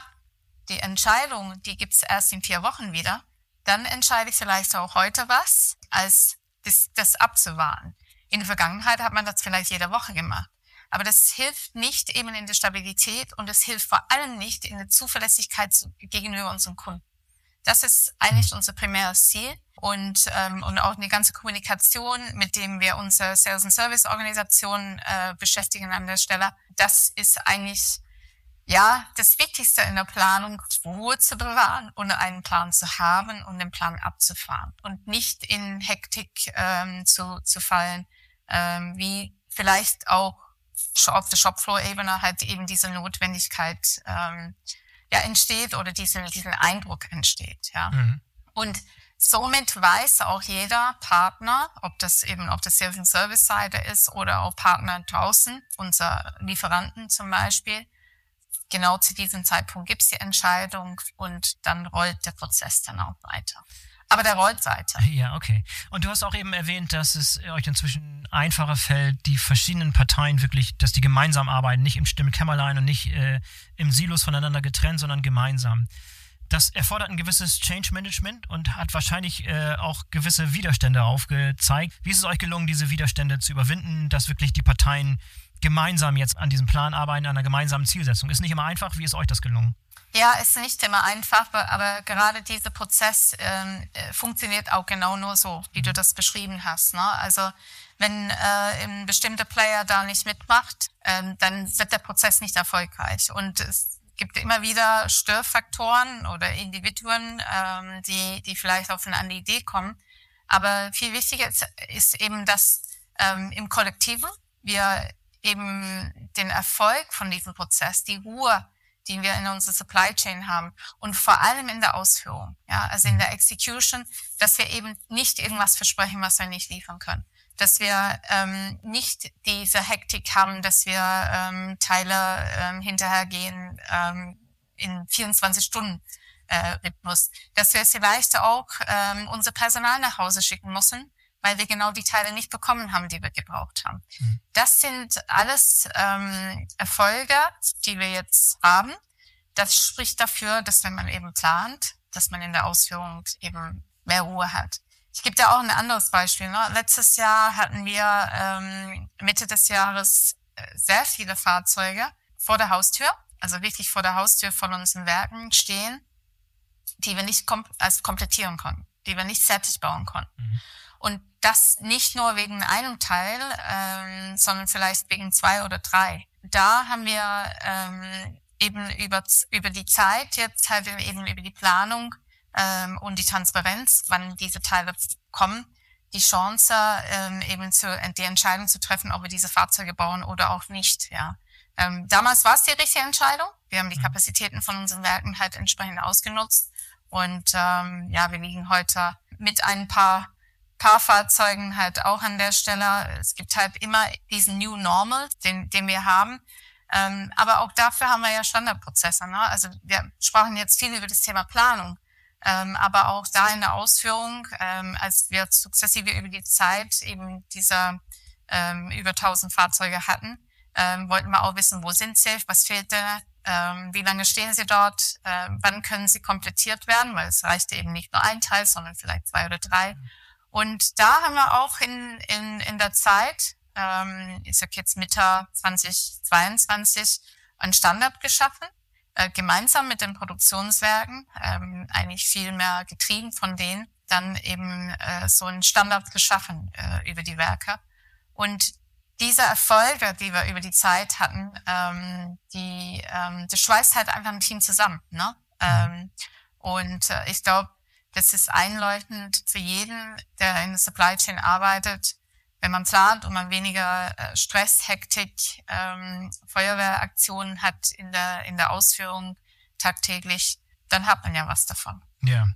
die Entscheidung, die gibt's erst in vier Wochen wieder, dann entscheide ich vielleicht auch heute was, als das, das abzuwarten. In der Vergangenheit hat man das vielleicht jede Woche gemacht. Aber das hilft nicht eben in der Stabilität und es hilft vor allem nicht in der Zuverlässigkeit gegenüber unseren Kunden. Das ist eigentlich unser primäres Ziel und, ähm, und auch eine ganze Kommunikation, mit dem wir unsere Sales- und Service-Organisation äh, beschäftigen an der Stelle. Das ist eigentlich ja das Wichtigste in der Planung, Ruhe zu bewahren und einen Plan zu haben und den Plan abzufahren und nicht in Hektik ähm, zu, zu fallen ähm, wie vielleicht auch auf der Shopfloor-Ebene halt eben diese Notwendigkeit ähm, ja entsteht oder diesen, diesen Eindruck entsteht. Ja. Mhm. Und somit weiß auch jeder Partner, ob das eben auf der Sales and Service Seite ist oder auch Partner draußen, unser Lieferanten zum Beispiel, genau zu diesem Zeitpunkt gibt es die Entscheidung und dann rollt der Prozess dann auch weiter aber der rollt weiter. Ja, okay. Und du hast auch eben erwähnt, dass es euch inzwischen einfacher fällt, die verschiedenen Parteien wirklich, dass die gemeinsam arbeiten, nicht im Stimmkämmerlein und nicht äh, im Silos voneinander getrennt, sondern gemeinsam. Das erfordert ein gewisses Change Management und hat wahrscheinlich äh, auch gewisse Widerstände aufgezeigt. Wie ist es euch gelungen, diese Widerstände zu überwinden, dass wirklich die Parteien gemeinsam jetzt an diesem Plan arbeiten, an einer gemeinsamen Zielsetzung? Ist nicht immer einfach. Wie ist euch das gelungen? Ja, ist nicht immer einfach, aber gerade dieser Prozess ähm, äh, funktioniert auch genau nur so, wie du das beschrieben hast. Ne? Also wenn äh, ein bestimmter Player da nicht mitmacht, ähm, dann wird der Prozess nicht erfolgreich. Und es gibt immer wieder Störfaktoren oder Individuen, ähm, die, die vielleicht auf eine andere Idee kommen. Aber viel wichtiger ist, ist eben, dass ähm, im Kollektiven wir eben den Erfolg von diesem Prozess, die Ruhe die wir in unserer Supply Chain haben und vor allem in der Ausführung, ja, also in der Execution, dass wir eben nicht irgendwas versprechen, was wir nicht liefern können. Dass wir ähm, nicht diese Hektik haben, dass wir ähm, Teile ähm, hinterhergehen ähm, in 24 Stunden äh, Rhythmus. Dass wir vielleicht auch ähm, unser Personal nach Hause schicken müssen, weil wir genau die Teile nicht bekommen haben, die wir gebraucht haben. Mhm. Das sind alles ähm, Erfolge, die wir jetzt haben. Das spricht dafür, dass wenn man eben plant, dass man in der Ausführung eben mehr Ruhe hat. Ich gebe dir auch ein anderes Beispiel. Ne? Letztes Jahr hatten wir ähm, Mitte des Jahres äh, sehr viele Fahrzeuge vor der Haustür, also wirklich vor der Haustür von unseren Werken stehen, die wir nicht kom als komplettieren konnten, die wir nicht fertig bauen konnten. Mhm. Und das nicht nur wegen einem Teil, ähm, sondern vielleicht wegen zwei oder drei. Da haben wir ähm, eben über, über die Zeit, jetzt halt eben über die Planung ähm, und die Transparenz, wann diese Teile kommen, die Chance, ähm, eben zu, die Entscheidung zu treffen, ob wir diese Fahrzeuge bauen oder auch nicht. Ja. Ähm, damals war es die richtige Entscheidung. Wir haben die mhm. Kapazitäten von unseren Werken halt entsprechend ausgenutzt. Und ähm, ja, wir liegen heute mit ein paar Fahrfahrzeugen halt auch an der Stelle. Es gibt halt immer diesen New Normal, den, den wir haben. Ähm, aber auch dafür haben wir ja Standardprozesse. Ne? Also wir sprachen jetzt viel über das Thema Planung. Ähm, aber auch da in der Ausführung, ähm, als wir sukzessive über die Zeit eben dieser ähm, über 1000 Fahrzeuge hatten, ähm, wollten wir auch wissen, wo sind sie, was fehlt da, ähm, wie lange stehen sie dort, ähm, wann können sie komplettiert werden, weil es reicht eben nicht nur ein Teil, sondern vielleicht zwei oder drei. Und da haben wir auch in, in, in der Zeit, ähm, ich sag jetzt Mitte 2022, einen Standard geschaffen, äh, gemeinsam mit den Produktionswerken, ähm, eigentlich viel mehr getrieben von denen, dann eben äh, so einen Standard geschaffen äh, über die Werke. Und diese Erfolge, die wir über die Zeit hatten, ähm, die, ähm, das schweißt halt einfach ein Team zusammen. Ne? Ähm, und äh, ich glaube, das ist einleuchtend für jeden, der in der Supply Chain arbeitet. Wenn man plant und man weniger äh, Stress, Hektik, ähm, Feuerwehraktionen hat in der, in der Ausführung tagtäglich, dann hat man ja was davon. Ja.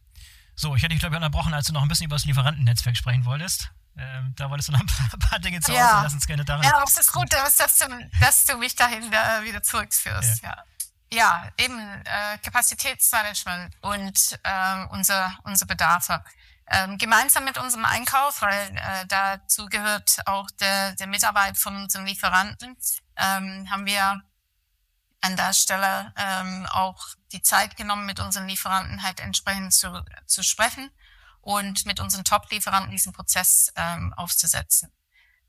So, ich hätte dich, glaube ich, unterbrochen, als du noch ein bisschen über das Lieferantennetzwerk sprechen wolltest. Ähm, da wolltest du noch ein paar, ein paar Dinge zu ja. Hause. Lass uns gerne daran. Ja, aber es ist gut, dass, du, dass du mich dahin äh, wieder zurückführst. Ja. ja. Ja, eben äh, Kapazitätsmanagement und äh, unser, unsere Bedarfe. Ähm, gemeinsam mit unserem Einkauf, weil äh, dazu gehört auch der, der Mitarbeit von unseren Lieferanten, ähm, haben wir an der Stelle ähm, auch die Zeit genommen, mit unseren Lieferanten halt entsprechend zu, zu sprechen und mit unseren Top-Lieferanten diesen Prozess ähm, aufzusetzen.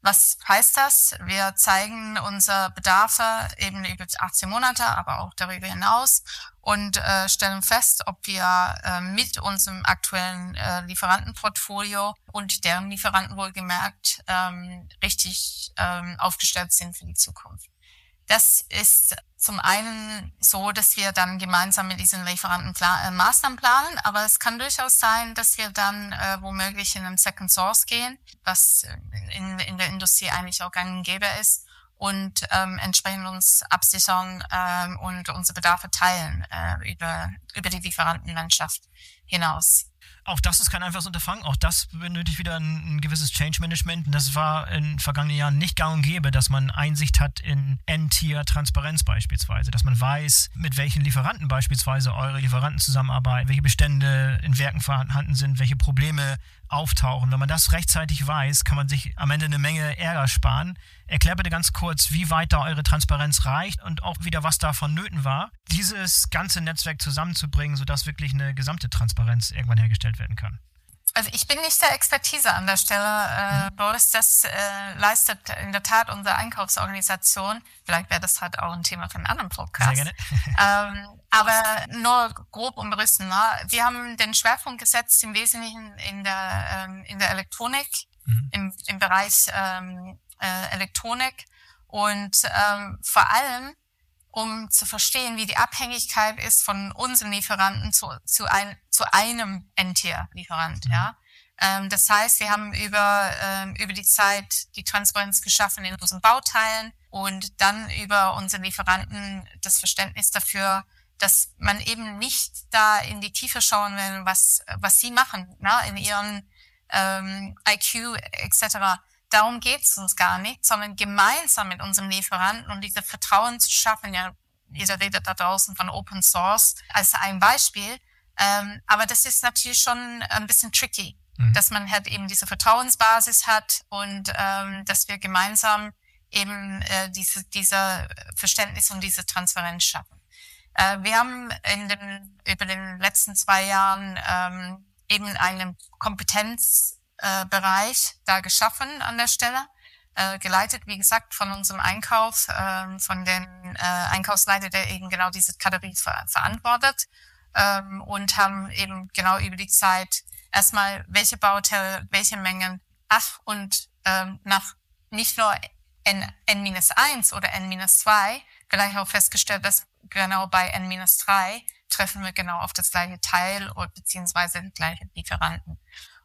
Was heißt das? Wir zeigen unsere Bedarfe eben über 18 Monate, aber auch darüber hinaus und äh, stellen fest, ob wir äh, mit unserem aktuellen äh, Lieferantenportfolio und deren Lieferanten wohlgemerkt ähm, richtig ähm, aufgestellt sind für die Zukunft. Das ist zum einen so, dass wir dann gemeinsam mit diesen Lieferanten plan äh, Maßnahmen planen, aber es kann durchaus sein, dass wir dann äh, womöglich in einen Second Source gehen, was in, in der Industrie eigentlich auch gang und gäbe ist und ähm, entsprechend uns absichern ähm, und unsere Bedarfe teilen äh, über, über die Lieferantenlandschaft hinaus. Auch das ist kein einfaches Unterfangen. Auch das benötigt wieder ein, ein gewisses Change Management. Und das war in vergangenen Jahren nicht gang und gäbe, dass man Einsicht hat in N-Tier-Transparenz beispielsweise. Dass man weiß, mit welchen Lieferanten beispielsweise eure Lieferanten zusammenarbeiten, welche Bestände in Werken vorhanden sind, welche Probleme auftauchen. Wenn man das rechtzeitig weiß, kann man sich am Ende eine Menge Ärger sparen. Erklär bitte ganz kurz, wie weit da eure Transparenz reicht und auch wieder, was da vonnöten war, dieses ganze Netzwerk zusammenzubringen, sodass wirklich eine gesamte Transparenz irgendwann hergestellt werden kann. Also ich bin nicht der Expertise an der Stelle, äh, mhm. Boris. Das äh, leistet in der Tat unsere Einkaufsorganisation. Vielleicht wäre das halt auch ein Thema für einen anderen Podcast. Sehr gerne. ähm, aber nur grob umrissen. Ne? Wir haben den Schwerpunkt gesetzt im Wesentlichen in der, ähm, in der Elektronik, mhm. im, im Bereich ähm, äh, Elektronik und ähm, vor allem um zu verstehen, wie die Abhängigkeit ist von unseren Lieferanten zu, zu, ein, zu einem Endtier-Lieferant. Mhm. Ja? Ähm, das heißt, wir haben über, ähm, über die Zeit die Transparenz geschaffen in unseren Bauteilen, und dann über unsere Lieferanten das Verständnis dafür, dass man eben nicht da in die Tiefe schauen will, was, was sie machen, ne, in ihren ähm, IQ etc. Darum geht's uns gar nicht, sondern gemeinsam mit unserem Lieferanten und diese Vertrauen zu schaffen. Ja, jeder redet da draußen von Open Source als ein Beispiel. Ähm, aber das ist natürlich schon ein bisschen tricky, mhm. dass man halt eben diese Vertrauensbasis hat und ähm, dass wir gemeinsam eben äh, diese, dieser Verständnis und diese Transparenz schaffen. Äh, wir haben in den, über den letzten zwei Jahren ähm, eben einen Kompetenzbereich äh, da geschaffen an der Stelle, äh, geleitet, wie gesagt, von unserem Einkauf, äh, von dem äh, Einkaufsleiter, der eben genau diese Kategorie ver verantwortet ähm, und haben eben genau über die Zeit erstmal welche Bauteile, welche Mengen, ach und ähm, nach nicht nur N, N-1 oder N-2 gleich auch festgestellt, dass genau bei N-3 treffen wir genau auf das gleiche Teil oder beziehungsweise den gleichen Lieferanten.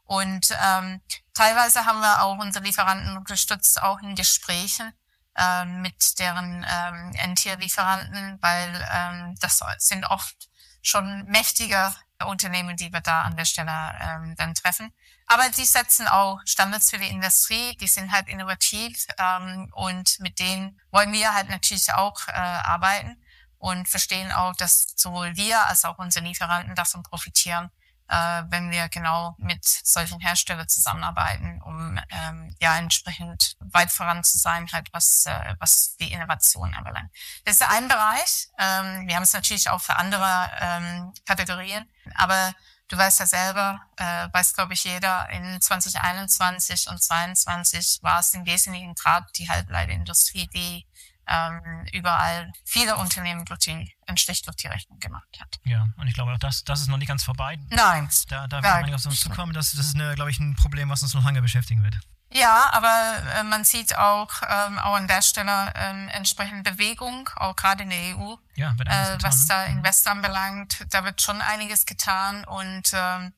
Und ähm, teilweise haben wir auch unsere Lieferanten unterstützt, auch in Gesprächen ähm, mit deren ähm, Endtier-Lieferanten, weil ähm, das sind oft schon mächtige Unternehmen, die wir da an der Stelle ähm, dann treffen. Aber die setzen auch Standards für die Industrie, die sind halt innovativ ähm, und mit denen wollen wir halt natürlich auch äh, arbeiten und verstehen auch, dass sowohl wir als auch unsere Lieferanten davon profitieren, äh, wenn wir genau mit solchen Herstellern zusammenarbeiten, um ähm, ja entsprechend weit voran zu sein, halt was äh, was die Innovation anbelangt. Das ist ein Bereich. Ähm, wir haben es natürlich auch für andere ähm, Kategorien, aber du weißt ja selber, äh, weiß glaube ich jeder, in 2021 und 2022 war es im Wesentlichen gerade die Halbleiterindustrie, die ähm, überall viele Unternehmen die, einen die Rechnung gemacht hat. Ja, und ich glaube auch, das, das ist noch nicht ganz vorbei. Nein. Da, da wird man nicht auf uns zukommen. Das, das ist, eine, glaube ich, ein Problem, was uns noch lange beschäftigen wird. Ja, aber äh, man sieht auch, ähm, auch an der Stelle ähm, entsprechende Bewegung, auch gerade in der EU, ja, wird äh, getan, was ne? da Invest anbelangt. Da wird schon einiges getan und ähm,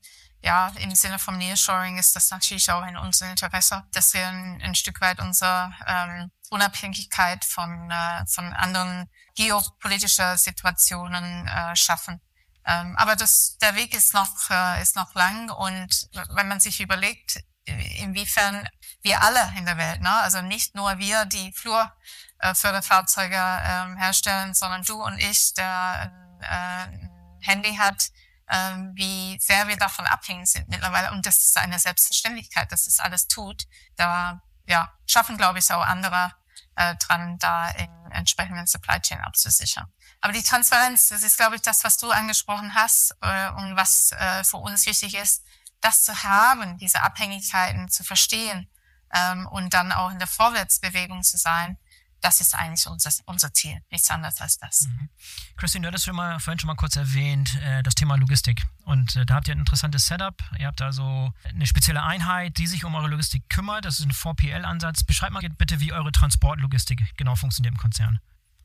ja, im Sinne vom Nearshoring ist das natürlich auch in unserem Interesse, dass wir ein, ein Stück weit unsere ähm, Unabhängigkeit von, äh, von anderen geopolitischen Situationen äh, schaffen. Ähm, aber das, der Weg ist noch, äh, ist noch lang und wenn man sich überlegt, inwiefern wir alle in der Welt, ne, also nicht nur wir, die Flurförderfahrzeuge äh, äh, herstellen, sondern du und ich, der äh, ein Handy hat, ähm, wie sehr wir davon abhängig sind mittlerweile. Und das ist eine Selbstverständlichkeit, dass es alles tut. Da ja, schaffen, glaube ich, auch andere äh, dran, da in entsprechenden Supply Chain abzusichern. Aber die Transparenz, das ist, glaube ich, das, was du angesprochen hast äh, und was äh, für uns wichtig ist, das zu haben, diese Abhängigkeiten zu verstehen ähm, und dann auch in der Vorwärtsbewegung zu sein das ist eigentlich unser, unser Ziel, nichts anderes als das. Mhm. Christine, du hattest schon mal, vorhin schon mal kurz erwähnt, äh, das Thema Logistik. Und äh, da habt ihr ein interessantes Setup. Ihr habt also eine spezielle Einheit, die sich um eure Logistik kümmert. Das ist ein 4PL-Ansatz. Beschreibt mal bitte, wie eure Transportlogistik genau funktioniert im Konzern.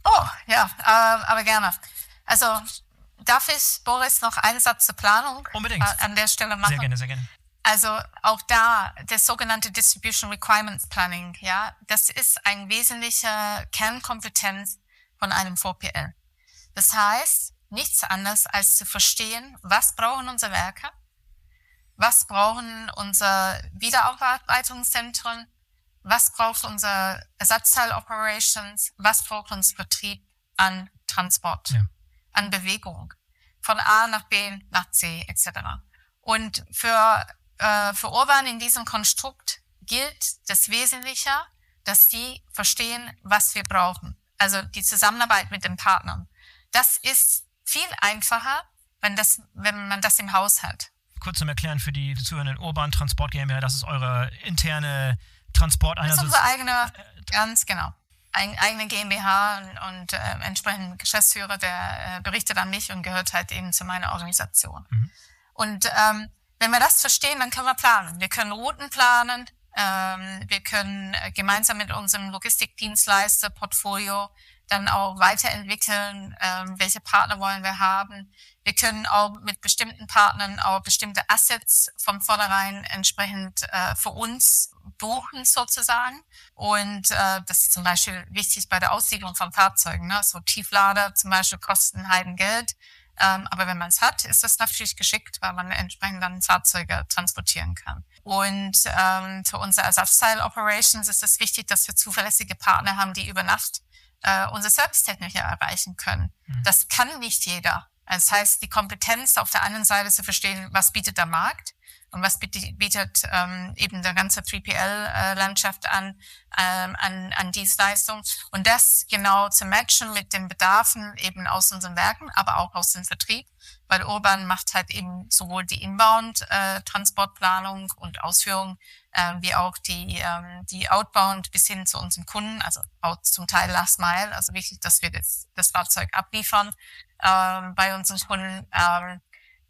Oh, ja, äh, aber gerne. Also darf ich, Boris, noch einen Satz zur Planung Unbedingt. An der Stelle machen? Sehr gerne, sehr gerne. Also auch da das sogenannte Distribution Requirements Planning, ja, das ist ein wesentlicher Kernkompetenz von einem VPL. Das heißt, nichts anderes als zu verstehen, was brauchen unsere Werke, was brauchen unsere Wiederaufbereitungszentren, was braucht unser Ersatzteil Operations, was braucht unser Vertrieb an Transport, ja. an Bewegung von A nach B nach C etc. Und für äh, für Urban in diesem Konstrukt gilt das Wesentliche, dass die verstehen, was wir brauchen. Also die Zusammenarbeit mit den Partnern. Das ist viel einfacher, wenn, das, wenn man das im Haus hat. Kurz zum Erklären für die Zuhörenden, Urban Transport GmbH, das ist eure interne Transporteinheit. Das ist unsere eigene, ganz genau, eigene GmbH und, und äh, entsprechend Geschäftsführer, der äh, berichtet an mich und gehört halt eben zu meiner Organisation. Mhm. Und ähm, wenn wir das verstehen, dann können wir planen. Wir können Routen planen, ähm, wir können äh, gemeinsam mit unserem Logistikdienstleister Portfolio dann auch weiterentwickeln, ähm, welche Partner wollen wir haben. Wir können auch mit bestimmten Partnern auch bestimmte Assets vom vornherein entsprechend äh, für uns buchen sozusagen. Und äh, das ist zum Beispiel wichtig bei der Aussiedlung von Fahrzeugen. Ne? So Tieflader zum Beispiel kosten Heidengeld. Ähm, aber wenn man es hat, ist das natürlich geschickt, weil man entsprechend dann Fahrzeuge transportieren kann. Und ähm, für unsere Ersatzteil-Operations ist es wichtig, dass wir zuverlässige Partner haben, die über Nacht äh, unsere Servicetechniker erreichen können. Mhm. Das kann nicht jeder. Das heißt, die Kompetenz auf der einen Seite zu verstehen, was bietet der Markt und was bietet ähm, eben der ganze 3PL-Landschaft äh, an, ähm, an, an Dienstleistungen und das genau zu matchen mit den Bedarfen eben aus unseren Werken, aber auch aus dem Vertrieb, weil Urban macht halt eben sowohl die Inbound-Transportplanung äh, und Ausführung äh, wie auch die, ähm, die Outbound bis hin zu unseren Kunden, also auch zum Teil Last Mile, also wichtig, dass wir das, das Fahrzeug abliefern ähm, bei unseren Kunden. Ähm,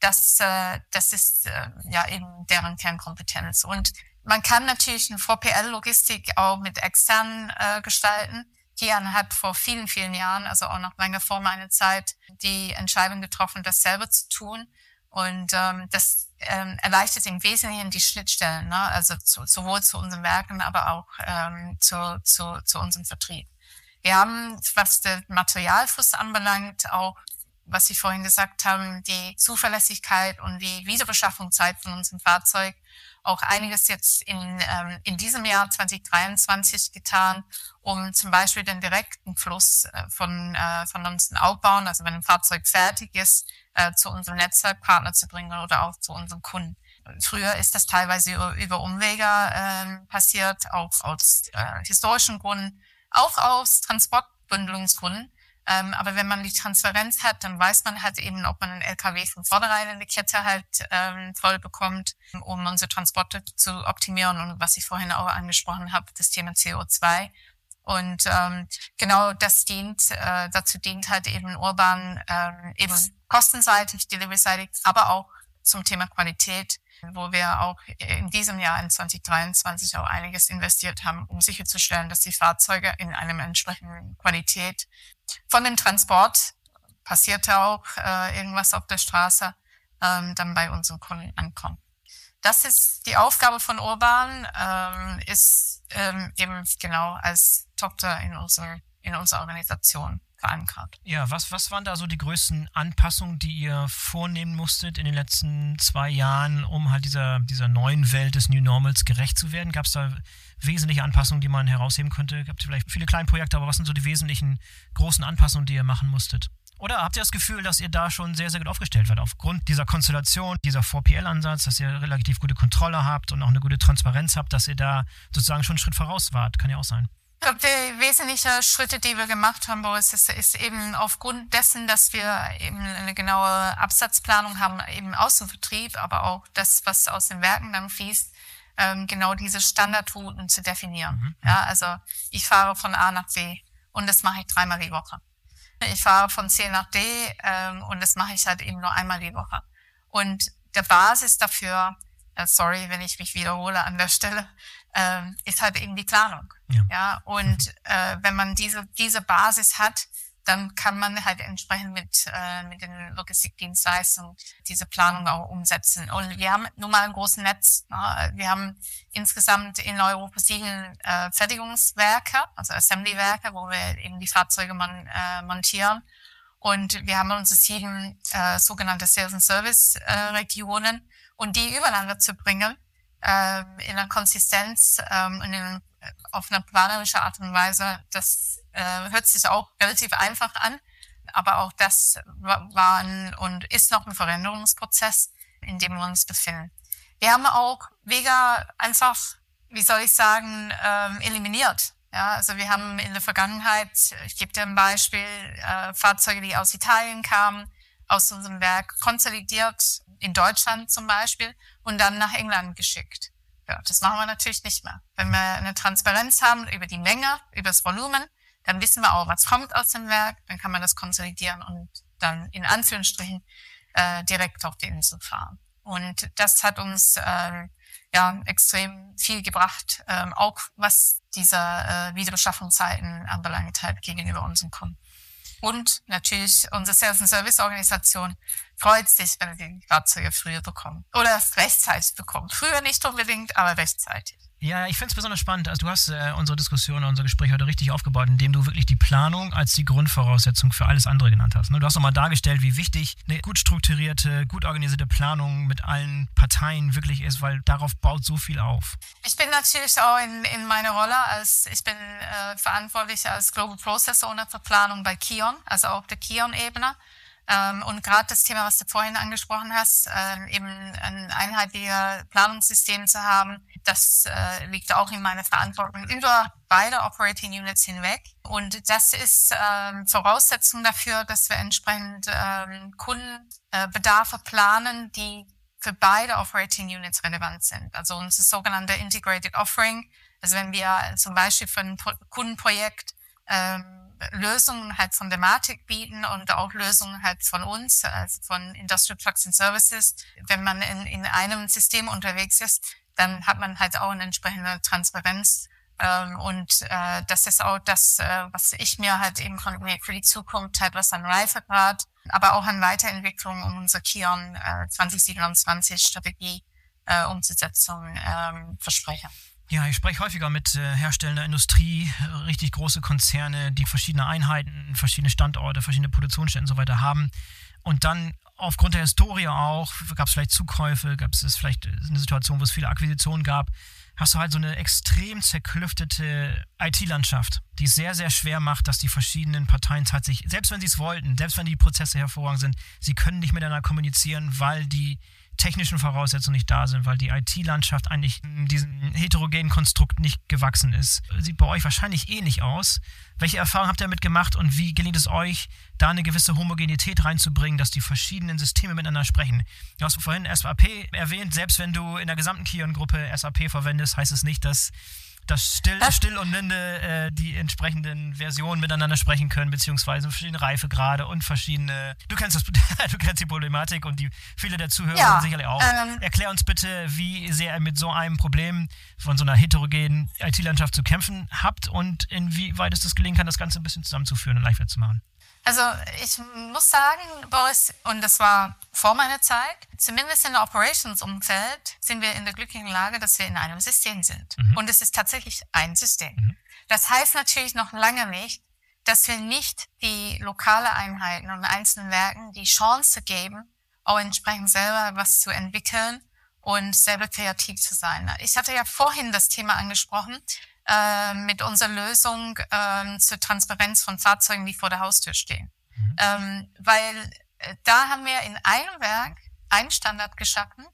das, äh, das ist äh, ja eben deren Kernkompetenz. Und man kann natürlich eine VPL-Logistik auch mit externen äh, gestalten. Kian hat vor vielen, vielen Jahren, also auch noch lange vor meiner Zeit, die Entscheidung getroffen, das selber zu tun. Und ähm, das ähm, erleichtert im Wesentlichen die Schnittstellen, ne? also zu, sowohl zu unseren Werken, aber auch ähm, zu, zu, zu unserem Vertrieb. Wir haben, was den Materialfluss anbelangt, auch was Sie vorhin gesagt haben, die Zuverlässigkeit und die Wiederbeschaffungszeit von unserem Fahrzeug auch einiges jetzt in, ähm, in diesem Jahr 2023 getan, um zum Beispiel den direkten Fluss äh, von, äh, von unseren Aufbauen, also wenn ein Fahrzeug fertig ist, äh, zu unserem Netzwerkpartner zu bringen oder auch zu unseren Kunden. Früher ist das teilweise über, Umwege äh, passiert, auch aus äh, historischen Gründen, auch aus Transportbündelungsgründen. Ähm, aber wenn man die Transparenz hat, dann weiß man halt eben, ob man einen LKW von vornherein in die Kette halt ähm, voll bekommt, um unsere Transporte zu optimieren und was ich vorhin auch angesprochen habe, das Thema CO2. Und ähm, genau das dient, äh, dazu dient halt eben Urban ähm, eben kostenseitig, deliveryseitig, aber auch zum Thema Qualität, wo wir auch in diesem Jahr in 2023 auch einiges investiert haben, um sicherzustellen, dass die Fahrzeuge in einem entsprechenden Qualität von dem Transport passierte auch äh, irgendwas auf der Straße, ähm, dann bei unseren Kunden ankommen. Das ist die Aufgabe von Urban, ähm, ist ähm, eben genau als Tochter in unserer, in unserer Organisation verankert. Ja, was, was waren da so die größten Anpassungen, die ihr vornehmen musstet in den letzten zwei Jahren, um halt dieser, dieser neuen Welt des New Normals gerecht zu werden? Gab es da wesentliche Anpassungen, die man herausheben könnte? Habt ihr vielleicht viele kleine Projekte, aber was sind so die wesentlichen großen Anpassungen, die ihr machen musstet? Oder habt ihr das Gefühl, dass ihr da schon sehr, sehr gut aufgestellt seid, aufgrund dieser Konstellation, dieser 4PL-Ansatz, dass ihr relativ gute Kontrolle habt und auch eine gute Transparenz habt, dass ihr da sozusagen schon einen Schritt voraus wart? Kann ja auch sein. Ich glaube, die wesentlichen Schritte, die wir gemacht haben, Boris, ist, ist eben aufgrund dessen, dass wir eben eine genaue Absatzplanung haben, eben aus dem Vertrieb, aber auch das, was aus den Werken dann fließt, ähm, genau diese Standardrouten zu definieren. Mhm. Ja, also ich fahre von A nach B und das mache ich dreimal die Woche. Ich fahre von C nach D ähm, und das mache ich halt eben nur einmal die Woche. Und der Basis dafür, äh, sorry, wenn ich mich wiederhole an der Stelle, äh, ist halt eben die Planung. Ja, ja und mhm. äh, wenn man diese diese Basis hat, dann kann man halt entsprechend mit, äh, mit den Logistikdienstleistungen diese Planung auch umsetzen. Und wir haben nun mal ein großes Netz. Ne? Wir haben insgesamt in Europa sieben äh, Fertigungswerke, also Assemblywerke, wo wir eben die Fahrzeuge mon äh, montieren. Und wir haben unsere sieben äh, sogenannte Sales and Service äh, Regionen. Und die übereinander zu bringen, äh, in einer Konsistenz ähm, und in, auf eine planerische Art und Weise, das äh, hört sich auch relativ einfach an, aber auch das war ein, und ist noch ein Veränderungsprozess, in dem wir uns befinden. Wir haben auch Vega einfach, wie soll ich sagen, ähm, eliminiert. Ja, also wir haben in der Vergangenheit, ich gebe dir ein Beispiel, äh, Fahrzeuge, die aus Italien kamen, aus unserem Werk konsolidiert, in Deutschland zum Beispiel, und dann nach England geschickt. Ja, das machen wir natürlich nicht mehr. Wenn wir eine Transparenz haben über die Menge, über das Volumen, dann wissen wir auch, was kommt aus dem Werk, dann kann man das konsolidieren und dann in Anführungsstrichen äh, direkt auf die Insel fahren. Und das hat uns äh, ja extrem viel gebracht, ähm, auch was diese äh, Wiederbeschaffungszeiten anbelangt halt gegenüber unseren Kunden. Und natürlich unsere Sales and Service Organisation freut sich, wenn wir die Fahrzeuge früher bekommen. Oder rechtzeitig bekommen. Früher nicht unbedingt, aber rechtzeitig. Ja, ich finde es besonders spannend. Also du hast äh, unsere Diskussion, unser Gespräch heute richtig aufgebaut, indem du wirklich die Planung als die Grundvoraussetzung für alles andere genannt hast. Ne? Du hast nochmal dargestellt, wie wichtig eine gut strukturierte, gut organisierte Planung mit allen Parteien wirklich ist, weil darauf baut so viel auf. Ich bin natürlich auch in, in meiner Rolle als, ich bin äh, verantwortlich als Global Process Owner für Planung bei Kion, also auf der Kion-Ebene. Ähm, und gerade das Thema, was du vorhin angesprochen hast, äh, eben ein einheitliches Planungssystem zu haben, das äh, liegt auch in meiner Verantwortung über beide Operating Units hinweg. Und das ist ähm, Voraussetzung dafür, dass wir entsprechend ähm, Kundenbedarfe planen, die für beide Operating Units relevant sind. Also unser sogenannte Integrated Offering. Also wenn wir zum Beispiel für ein Kundenprojekt ähm, Lösungen halt von der Matic bieten und auch Lösungen halt von uns, also von Industrial Trucks and Services. Wenn man in, in einem System unterwegs ist, dann hat man halt auch eine entsprechende Transparenz. Ähm, und äh, das ist auch das, äh, was ich mir halt eben für die Zukunft halt was an Reifegrad, aber auch an Weiterentwicklung um unsere Kion äh, 2027 Strategie äh, Umzusetzung ähm, verspreche. Ja, ich spreche häufiger mit äh, herstellender Industrie, richtig große Konzerne, die verschiedene Einheiten, verschiedene Standorte, verschiedene Produktionsstätten und so weiter haben. Und dann aufgrund der Historie auch, gab es vielleicht Zukäufe, gab es vielleicht eine Situation, wo es viele Akquisitionen gab, hast du halt so eine extrem zerklüftete IT-Landschaft, die es sehr, sehr schwer macht, dass die verschiedenen Parteien tatsächlich, selbst wenn sie es wollten, selbst wenn die Prozesse hervorragend sind, sie können nicht miteinander kommunizieren, weil die technischen Voraussetzungen nicht da sind, weil die IT-Landschaft eigentlich diesem heterogenen Konstrukt nicht gewachsen ist. Sieht bei euch wahrscheinlich ähnlich aus. Welche Erfahrungen habt ihr damit gemacht und wie gelingt es euch, da eine gewisse Homogenität reinzubringen, dass die verschiedenen Systeme miteinander sprechen? Du hast vorhin SAP erwähnt, selbst wenn du in der gesamten Kion-Gruppe SAP verwendest, heißt es nicht, dass dass Still, Still und Linde äh, die entsprechenden Versionen miteinander sprechen können, beziehungsweise verschiedene Reifegrade und verschiedene. Du kennst das, du kennst die Problematik und die viele der Zuhörer ja, sicherlich auch. Ähm, Erklär uns bitte, wie sehr ihr mit so einem Problem von so einer heterogenen IT-Landschaft zu kämpfen habt und inwieweit es das gelingen kann, das Ganze ein bisschen zusammenzuführen und leichter zu machen. Also ich muss sagen, Boris, und das war vor meiner Zeit, zumindest in der Operations-Umfeld sind wir in der glücklichen Lage, dass wir in einem System sind. Mhm. Und es ist tatsächlich ein System. Mhm. Das heißt natürlich noch lange nicht, dass wir nicht die lokale Einheiten und einzelnen Werken die Chance geben, auch entsprechend selber was zu entwickeln und selber kreativ zu sein. Ich hatte ja vorhin das Thema angesprochen, äh, mit unserer Lösung äh, zur Transparenz von Fahrzeugen, die vor der Haustür stehen. Mhm. Ähm, weil äh, da haben wir in einem Werk einen Standard geschaffen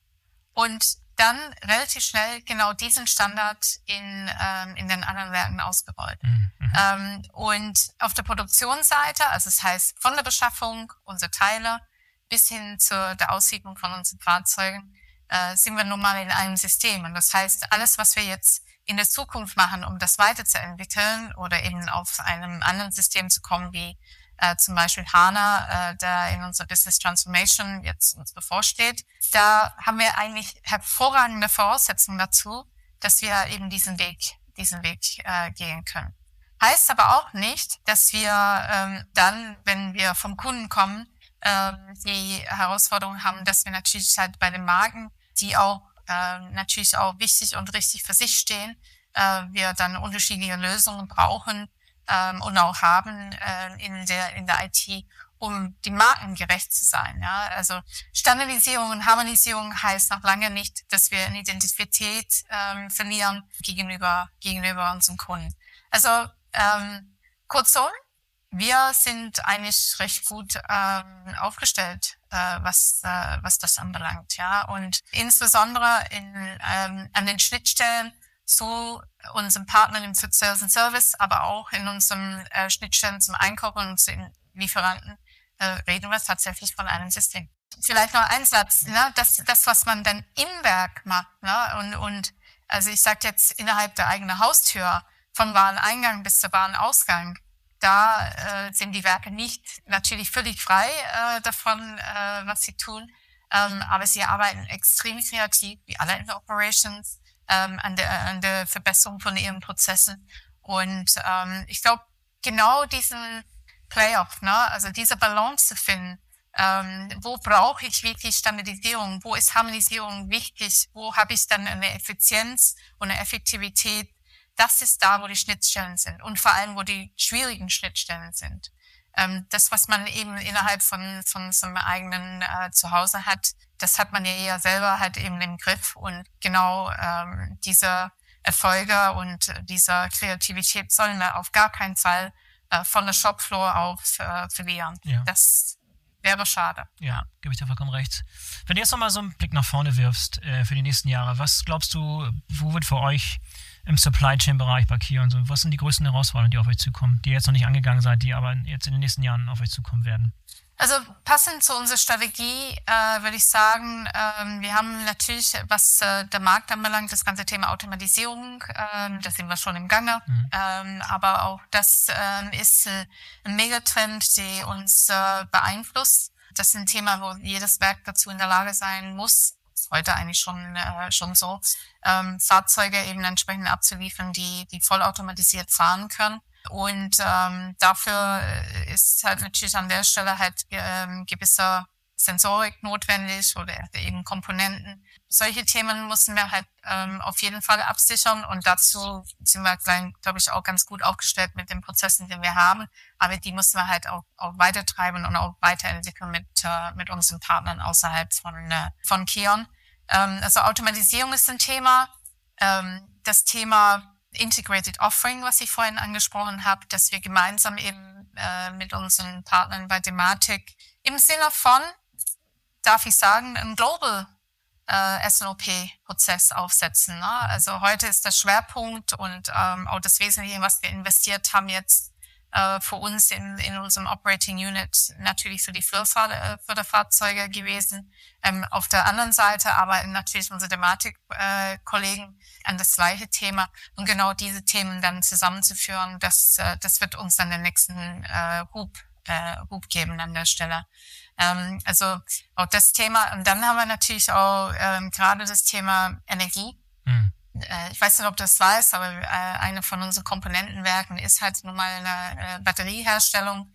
und dann relativ schnell genau diesen Standard in, ähm, in den anderen Werken ausgerollt. Mhm. mhm. Ähm, und auf der Produktionsseite, also das heißt von der Beschaffung unserer Teile bis hin zur der Aussiedlung von unseren Fahrzeugen, äh, sind wir nun mal in einem System. Und das heißt, alles, was wir jetzt in der Zukunft machen, um das weiterzuentwickeln oder eben auf einem anderen System zu kommen, wie äh, zum Beispiel HANA, äh, der in unserer Business Transformation jetzt uns bevorsteht. Da haben wir eigentlich hervorragende Voraussetzungen dazu, dass wir eben diesen Weg, diesen Weg äh, gehen können. Heißt aber auch nicht, dass wir ähm, dann, wenn wir vom Kunden kommen, ähm, die Herausforderung haben, dass wir natürlich halt bei den Marken, die auch äh, natürlich auch wichtig und richtig für sich stehen, äh, wir dann unterschiedliche Lösungen brauchen ähm, und auch haben äh, in der in der IT, um die Marken gerecht zu sein. Ja? Also Standardisierung und Harmonisierung heißt noch lange nicht, dass wir eine Identität ähm, verlieren gegenüber gegenüber unseren Kunden. Also ähm, kurzum, wir sind eigentlich recht gut ähm, aufgestellt, äh, was, äh, was das anbelangt. Ja? Und insbesondere in, ähm, an den Schnittstellen zu unserem Partnern im Sales and Service, aber auch in unseren äh, Schnittstellen zum Einkauf und zu den Lieferanten äh, reden wir tatsächlich von einem System. Vielleicht noch ein Satz, ne? das, das, was man dann im Werk macht. Ne? Und, und also ich sage jetzt innerhalb der eigenen Haustür, vom Wareneingang bis zum Warenausgang, da äh, sind die Werke nicht natürlich völlig frei äh, davon, äh, was sie tun. Ähm, aber sie arbeiten extrem kreativ, wie alle in der Operations, ähm, an, der, an der Verbesserung von ihren Prozessen. Und ähm, ich glaube, genau diesen Playoff, ne? also diese Balance zu finden, ähm, wo brauche ich wirklich Standardisierung, wo ist Harmonisierung wichtig, wo habe ich dann eine Effizienz und eine Effektivität, das ist da, wo die Schnittstellen sind und vor allem, wo die schwierigen Schnittstellen sind. Ähm, das, was man eben innerhalb von, von seinem eigenen äh, Zuhause hat, das hat man ja eher selber halt eben im Griff und genau ähm, diese Erfolge und diese Kreativität sollen wir auf gar keinen Fall äh, von der Shopfloor auf äh, verlieren. Ja. Das wäre schade. Ja, gebe ich dir vollkommen recht. Wenn du jetzt nochmal so einen Blick nach vorne wirfst äh, für die nächsten Jahre, was glaubst du, wo wird für euch im Supply Chain Bereich bei Kia und so, was sind die größten Herausforderungen, die auf euch zukommen, die ihr jetzt noch nicht angegangen seid, die aber jetzt in den nächsten Jahren auf euch zukommen werden? Also passend zu unserer Strategie äh, würde ich sagen, ähm, wir haben natürlich, was äh, der Markt anbelangt, das ganze Thema Automatisierung, ähm, da sind wir schon im Gange. Mhm. Ähm, aber auch das ähm, ist äh, ein Megatrend, der uns äh, beeinflusst. Das ist ein Thema, wo jedes Werk dazu in der Lage sein muss, ist heute eigentlich schon, äh, schon so, ähm, Fahrzeuge eben entsprechend abzuliefern, die, die vollautomatisiert fahren können. Und ähm, dafür äh, ist halt natürlich an der Stelle halt ähm, gewisser Sensorik notwendig oder eben Komponenten. Solche Themen müssen wir halt ähm, auf jeden Fall absichern und dazu sind wir, glaube ich, auch ganz gut aufgestellt mit den Prozessen, die wir haben. Aber die müssen wir halt auch, auch weitertreiben und auch weiterentwickeln mit, äh, mit unseren Partnern außerhalb von, äh, von Kion. Ähm, also Automatisierung ist ein Thema. Ähm, das Thema Integrated Offering, was ich vorhin angesprochen habe, dass wir gemeinsam eben äh, mit unseren Partnern bei Thematik im Sinne von, darf ich sagen, ein Global äh, SNOP-Prozess aufsetzen. Ne? Also heute ist der Schwerpunkt und ähm, auch das Wesentliche, was wir investiert haben jetzt äh, für uns in, in unserem Operating Unit natürlich für die Förderfahrzeuge äh, gewesen. Ähm, auf der anderen Seite arbeiten natürlich unsere Thematik-Kollegen äh, an das gleiche Thema und genau diese Themen dann zusammenzuführen, das, äh, das wird uns dann den nächsten äh, Hub, äh, Hub geben an der Stelle. Ähm, also auch das Thema und dann haben wir natürlich auch ähm, gerade das Thema Energie. Mhm äh, ich weiß nicht, ob du das weißt, aber äh, eine von unseren Komponentenwerken ist halt nun mal eine äh, Batterieherstellung.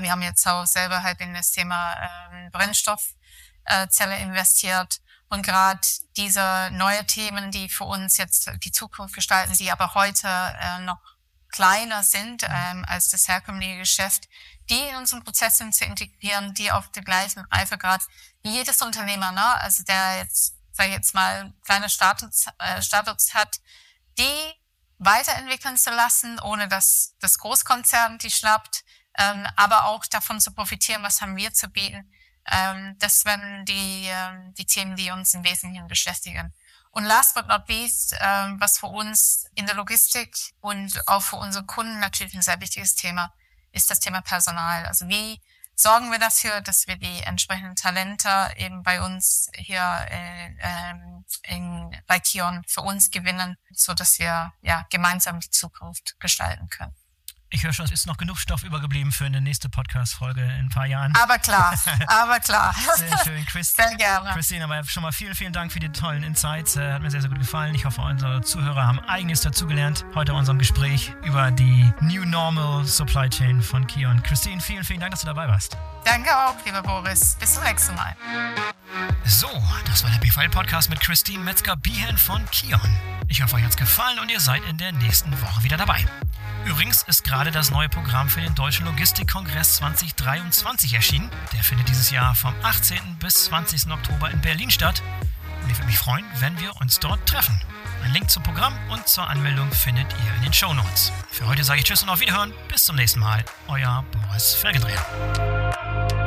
Wir haben jetzt auch selber halt in das Thema ähm, Brennstoffzelle investiert. Und gerade diese neue Themen, die für uns jetzt die Zukunft gestalten, die aber heute noch kleiner sind ähm, als das herkömmliche Geschäft, die in unseren Prozessen zu integrieren, die auf dem gleichen Reifegrad wie jedes Unternehmer, ne? also der jetzt sage ich jetzt mal, kleine Status, äh, Status hat, die weiterentwickeln zu lassen, ohne dass das Großkonzern die schnappt, ähm, aber auch davon zu profitieren, was haben wir zu bieten. Ähm, das werden die, ähm, die Themen, die uns im Wesentlichen beschäftigen. Und last but not least, ähm, was für uns in der Logistik und auch für unsere Kunden natürlich ein sehr wichtiges Thema ist das Thema Personal. Also wie sorgen wir dafür, dass wir die entsprechenden Talente eben bei uns hier äh, ähm, in, bei Kion für uns gewinnen, so dass wir ja gemeinsam die Zukunft gestalten können. Ich höre schon, es ist noch genug Stoff übergeblieben für eine nächste Podcast-Folge in ein paar Jahren. Aber klar, aber klar. Sehr schön, Chris, sehr gerne. Christine, aber schon mal vielen, vielen Dank für die tollen Insights. Äh, hat mir sehr, sehr gut gefallen. Ich hoffe, unsere Zuhörer haben einiges dazugelernt heute in unserem Gespräch über die New Normal Supply Chain von Kion. Christine, vielen, vielen Dank, dass du dabei warst. Danke auch, lieber Boris. Bis zum nächsten Mal. So, das war der BVL-Podcast mit Christine Metzger-Biehen von Kion. Ich hoffe, euch hat es gefallen und ihr seid in der nächsten Woche wieder dabei. Übrigens ist gerade das neue Programm für den Deutschen Logistikkongress 2023 erschienen. Der findet dieses Jahr vom 18. bis 20. Oktober in Berlin statt. Und ich würde mich freuen, wenn wir uns dort treffen. Ein Link zum Programm und zur Anmeldung findet ihr in den Show Notes. Für heute sage ich Tschüss und auf Wiederhören. Bis zum nächsten Mal. Euer Boris Felgendreher.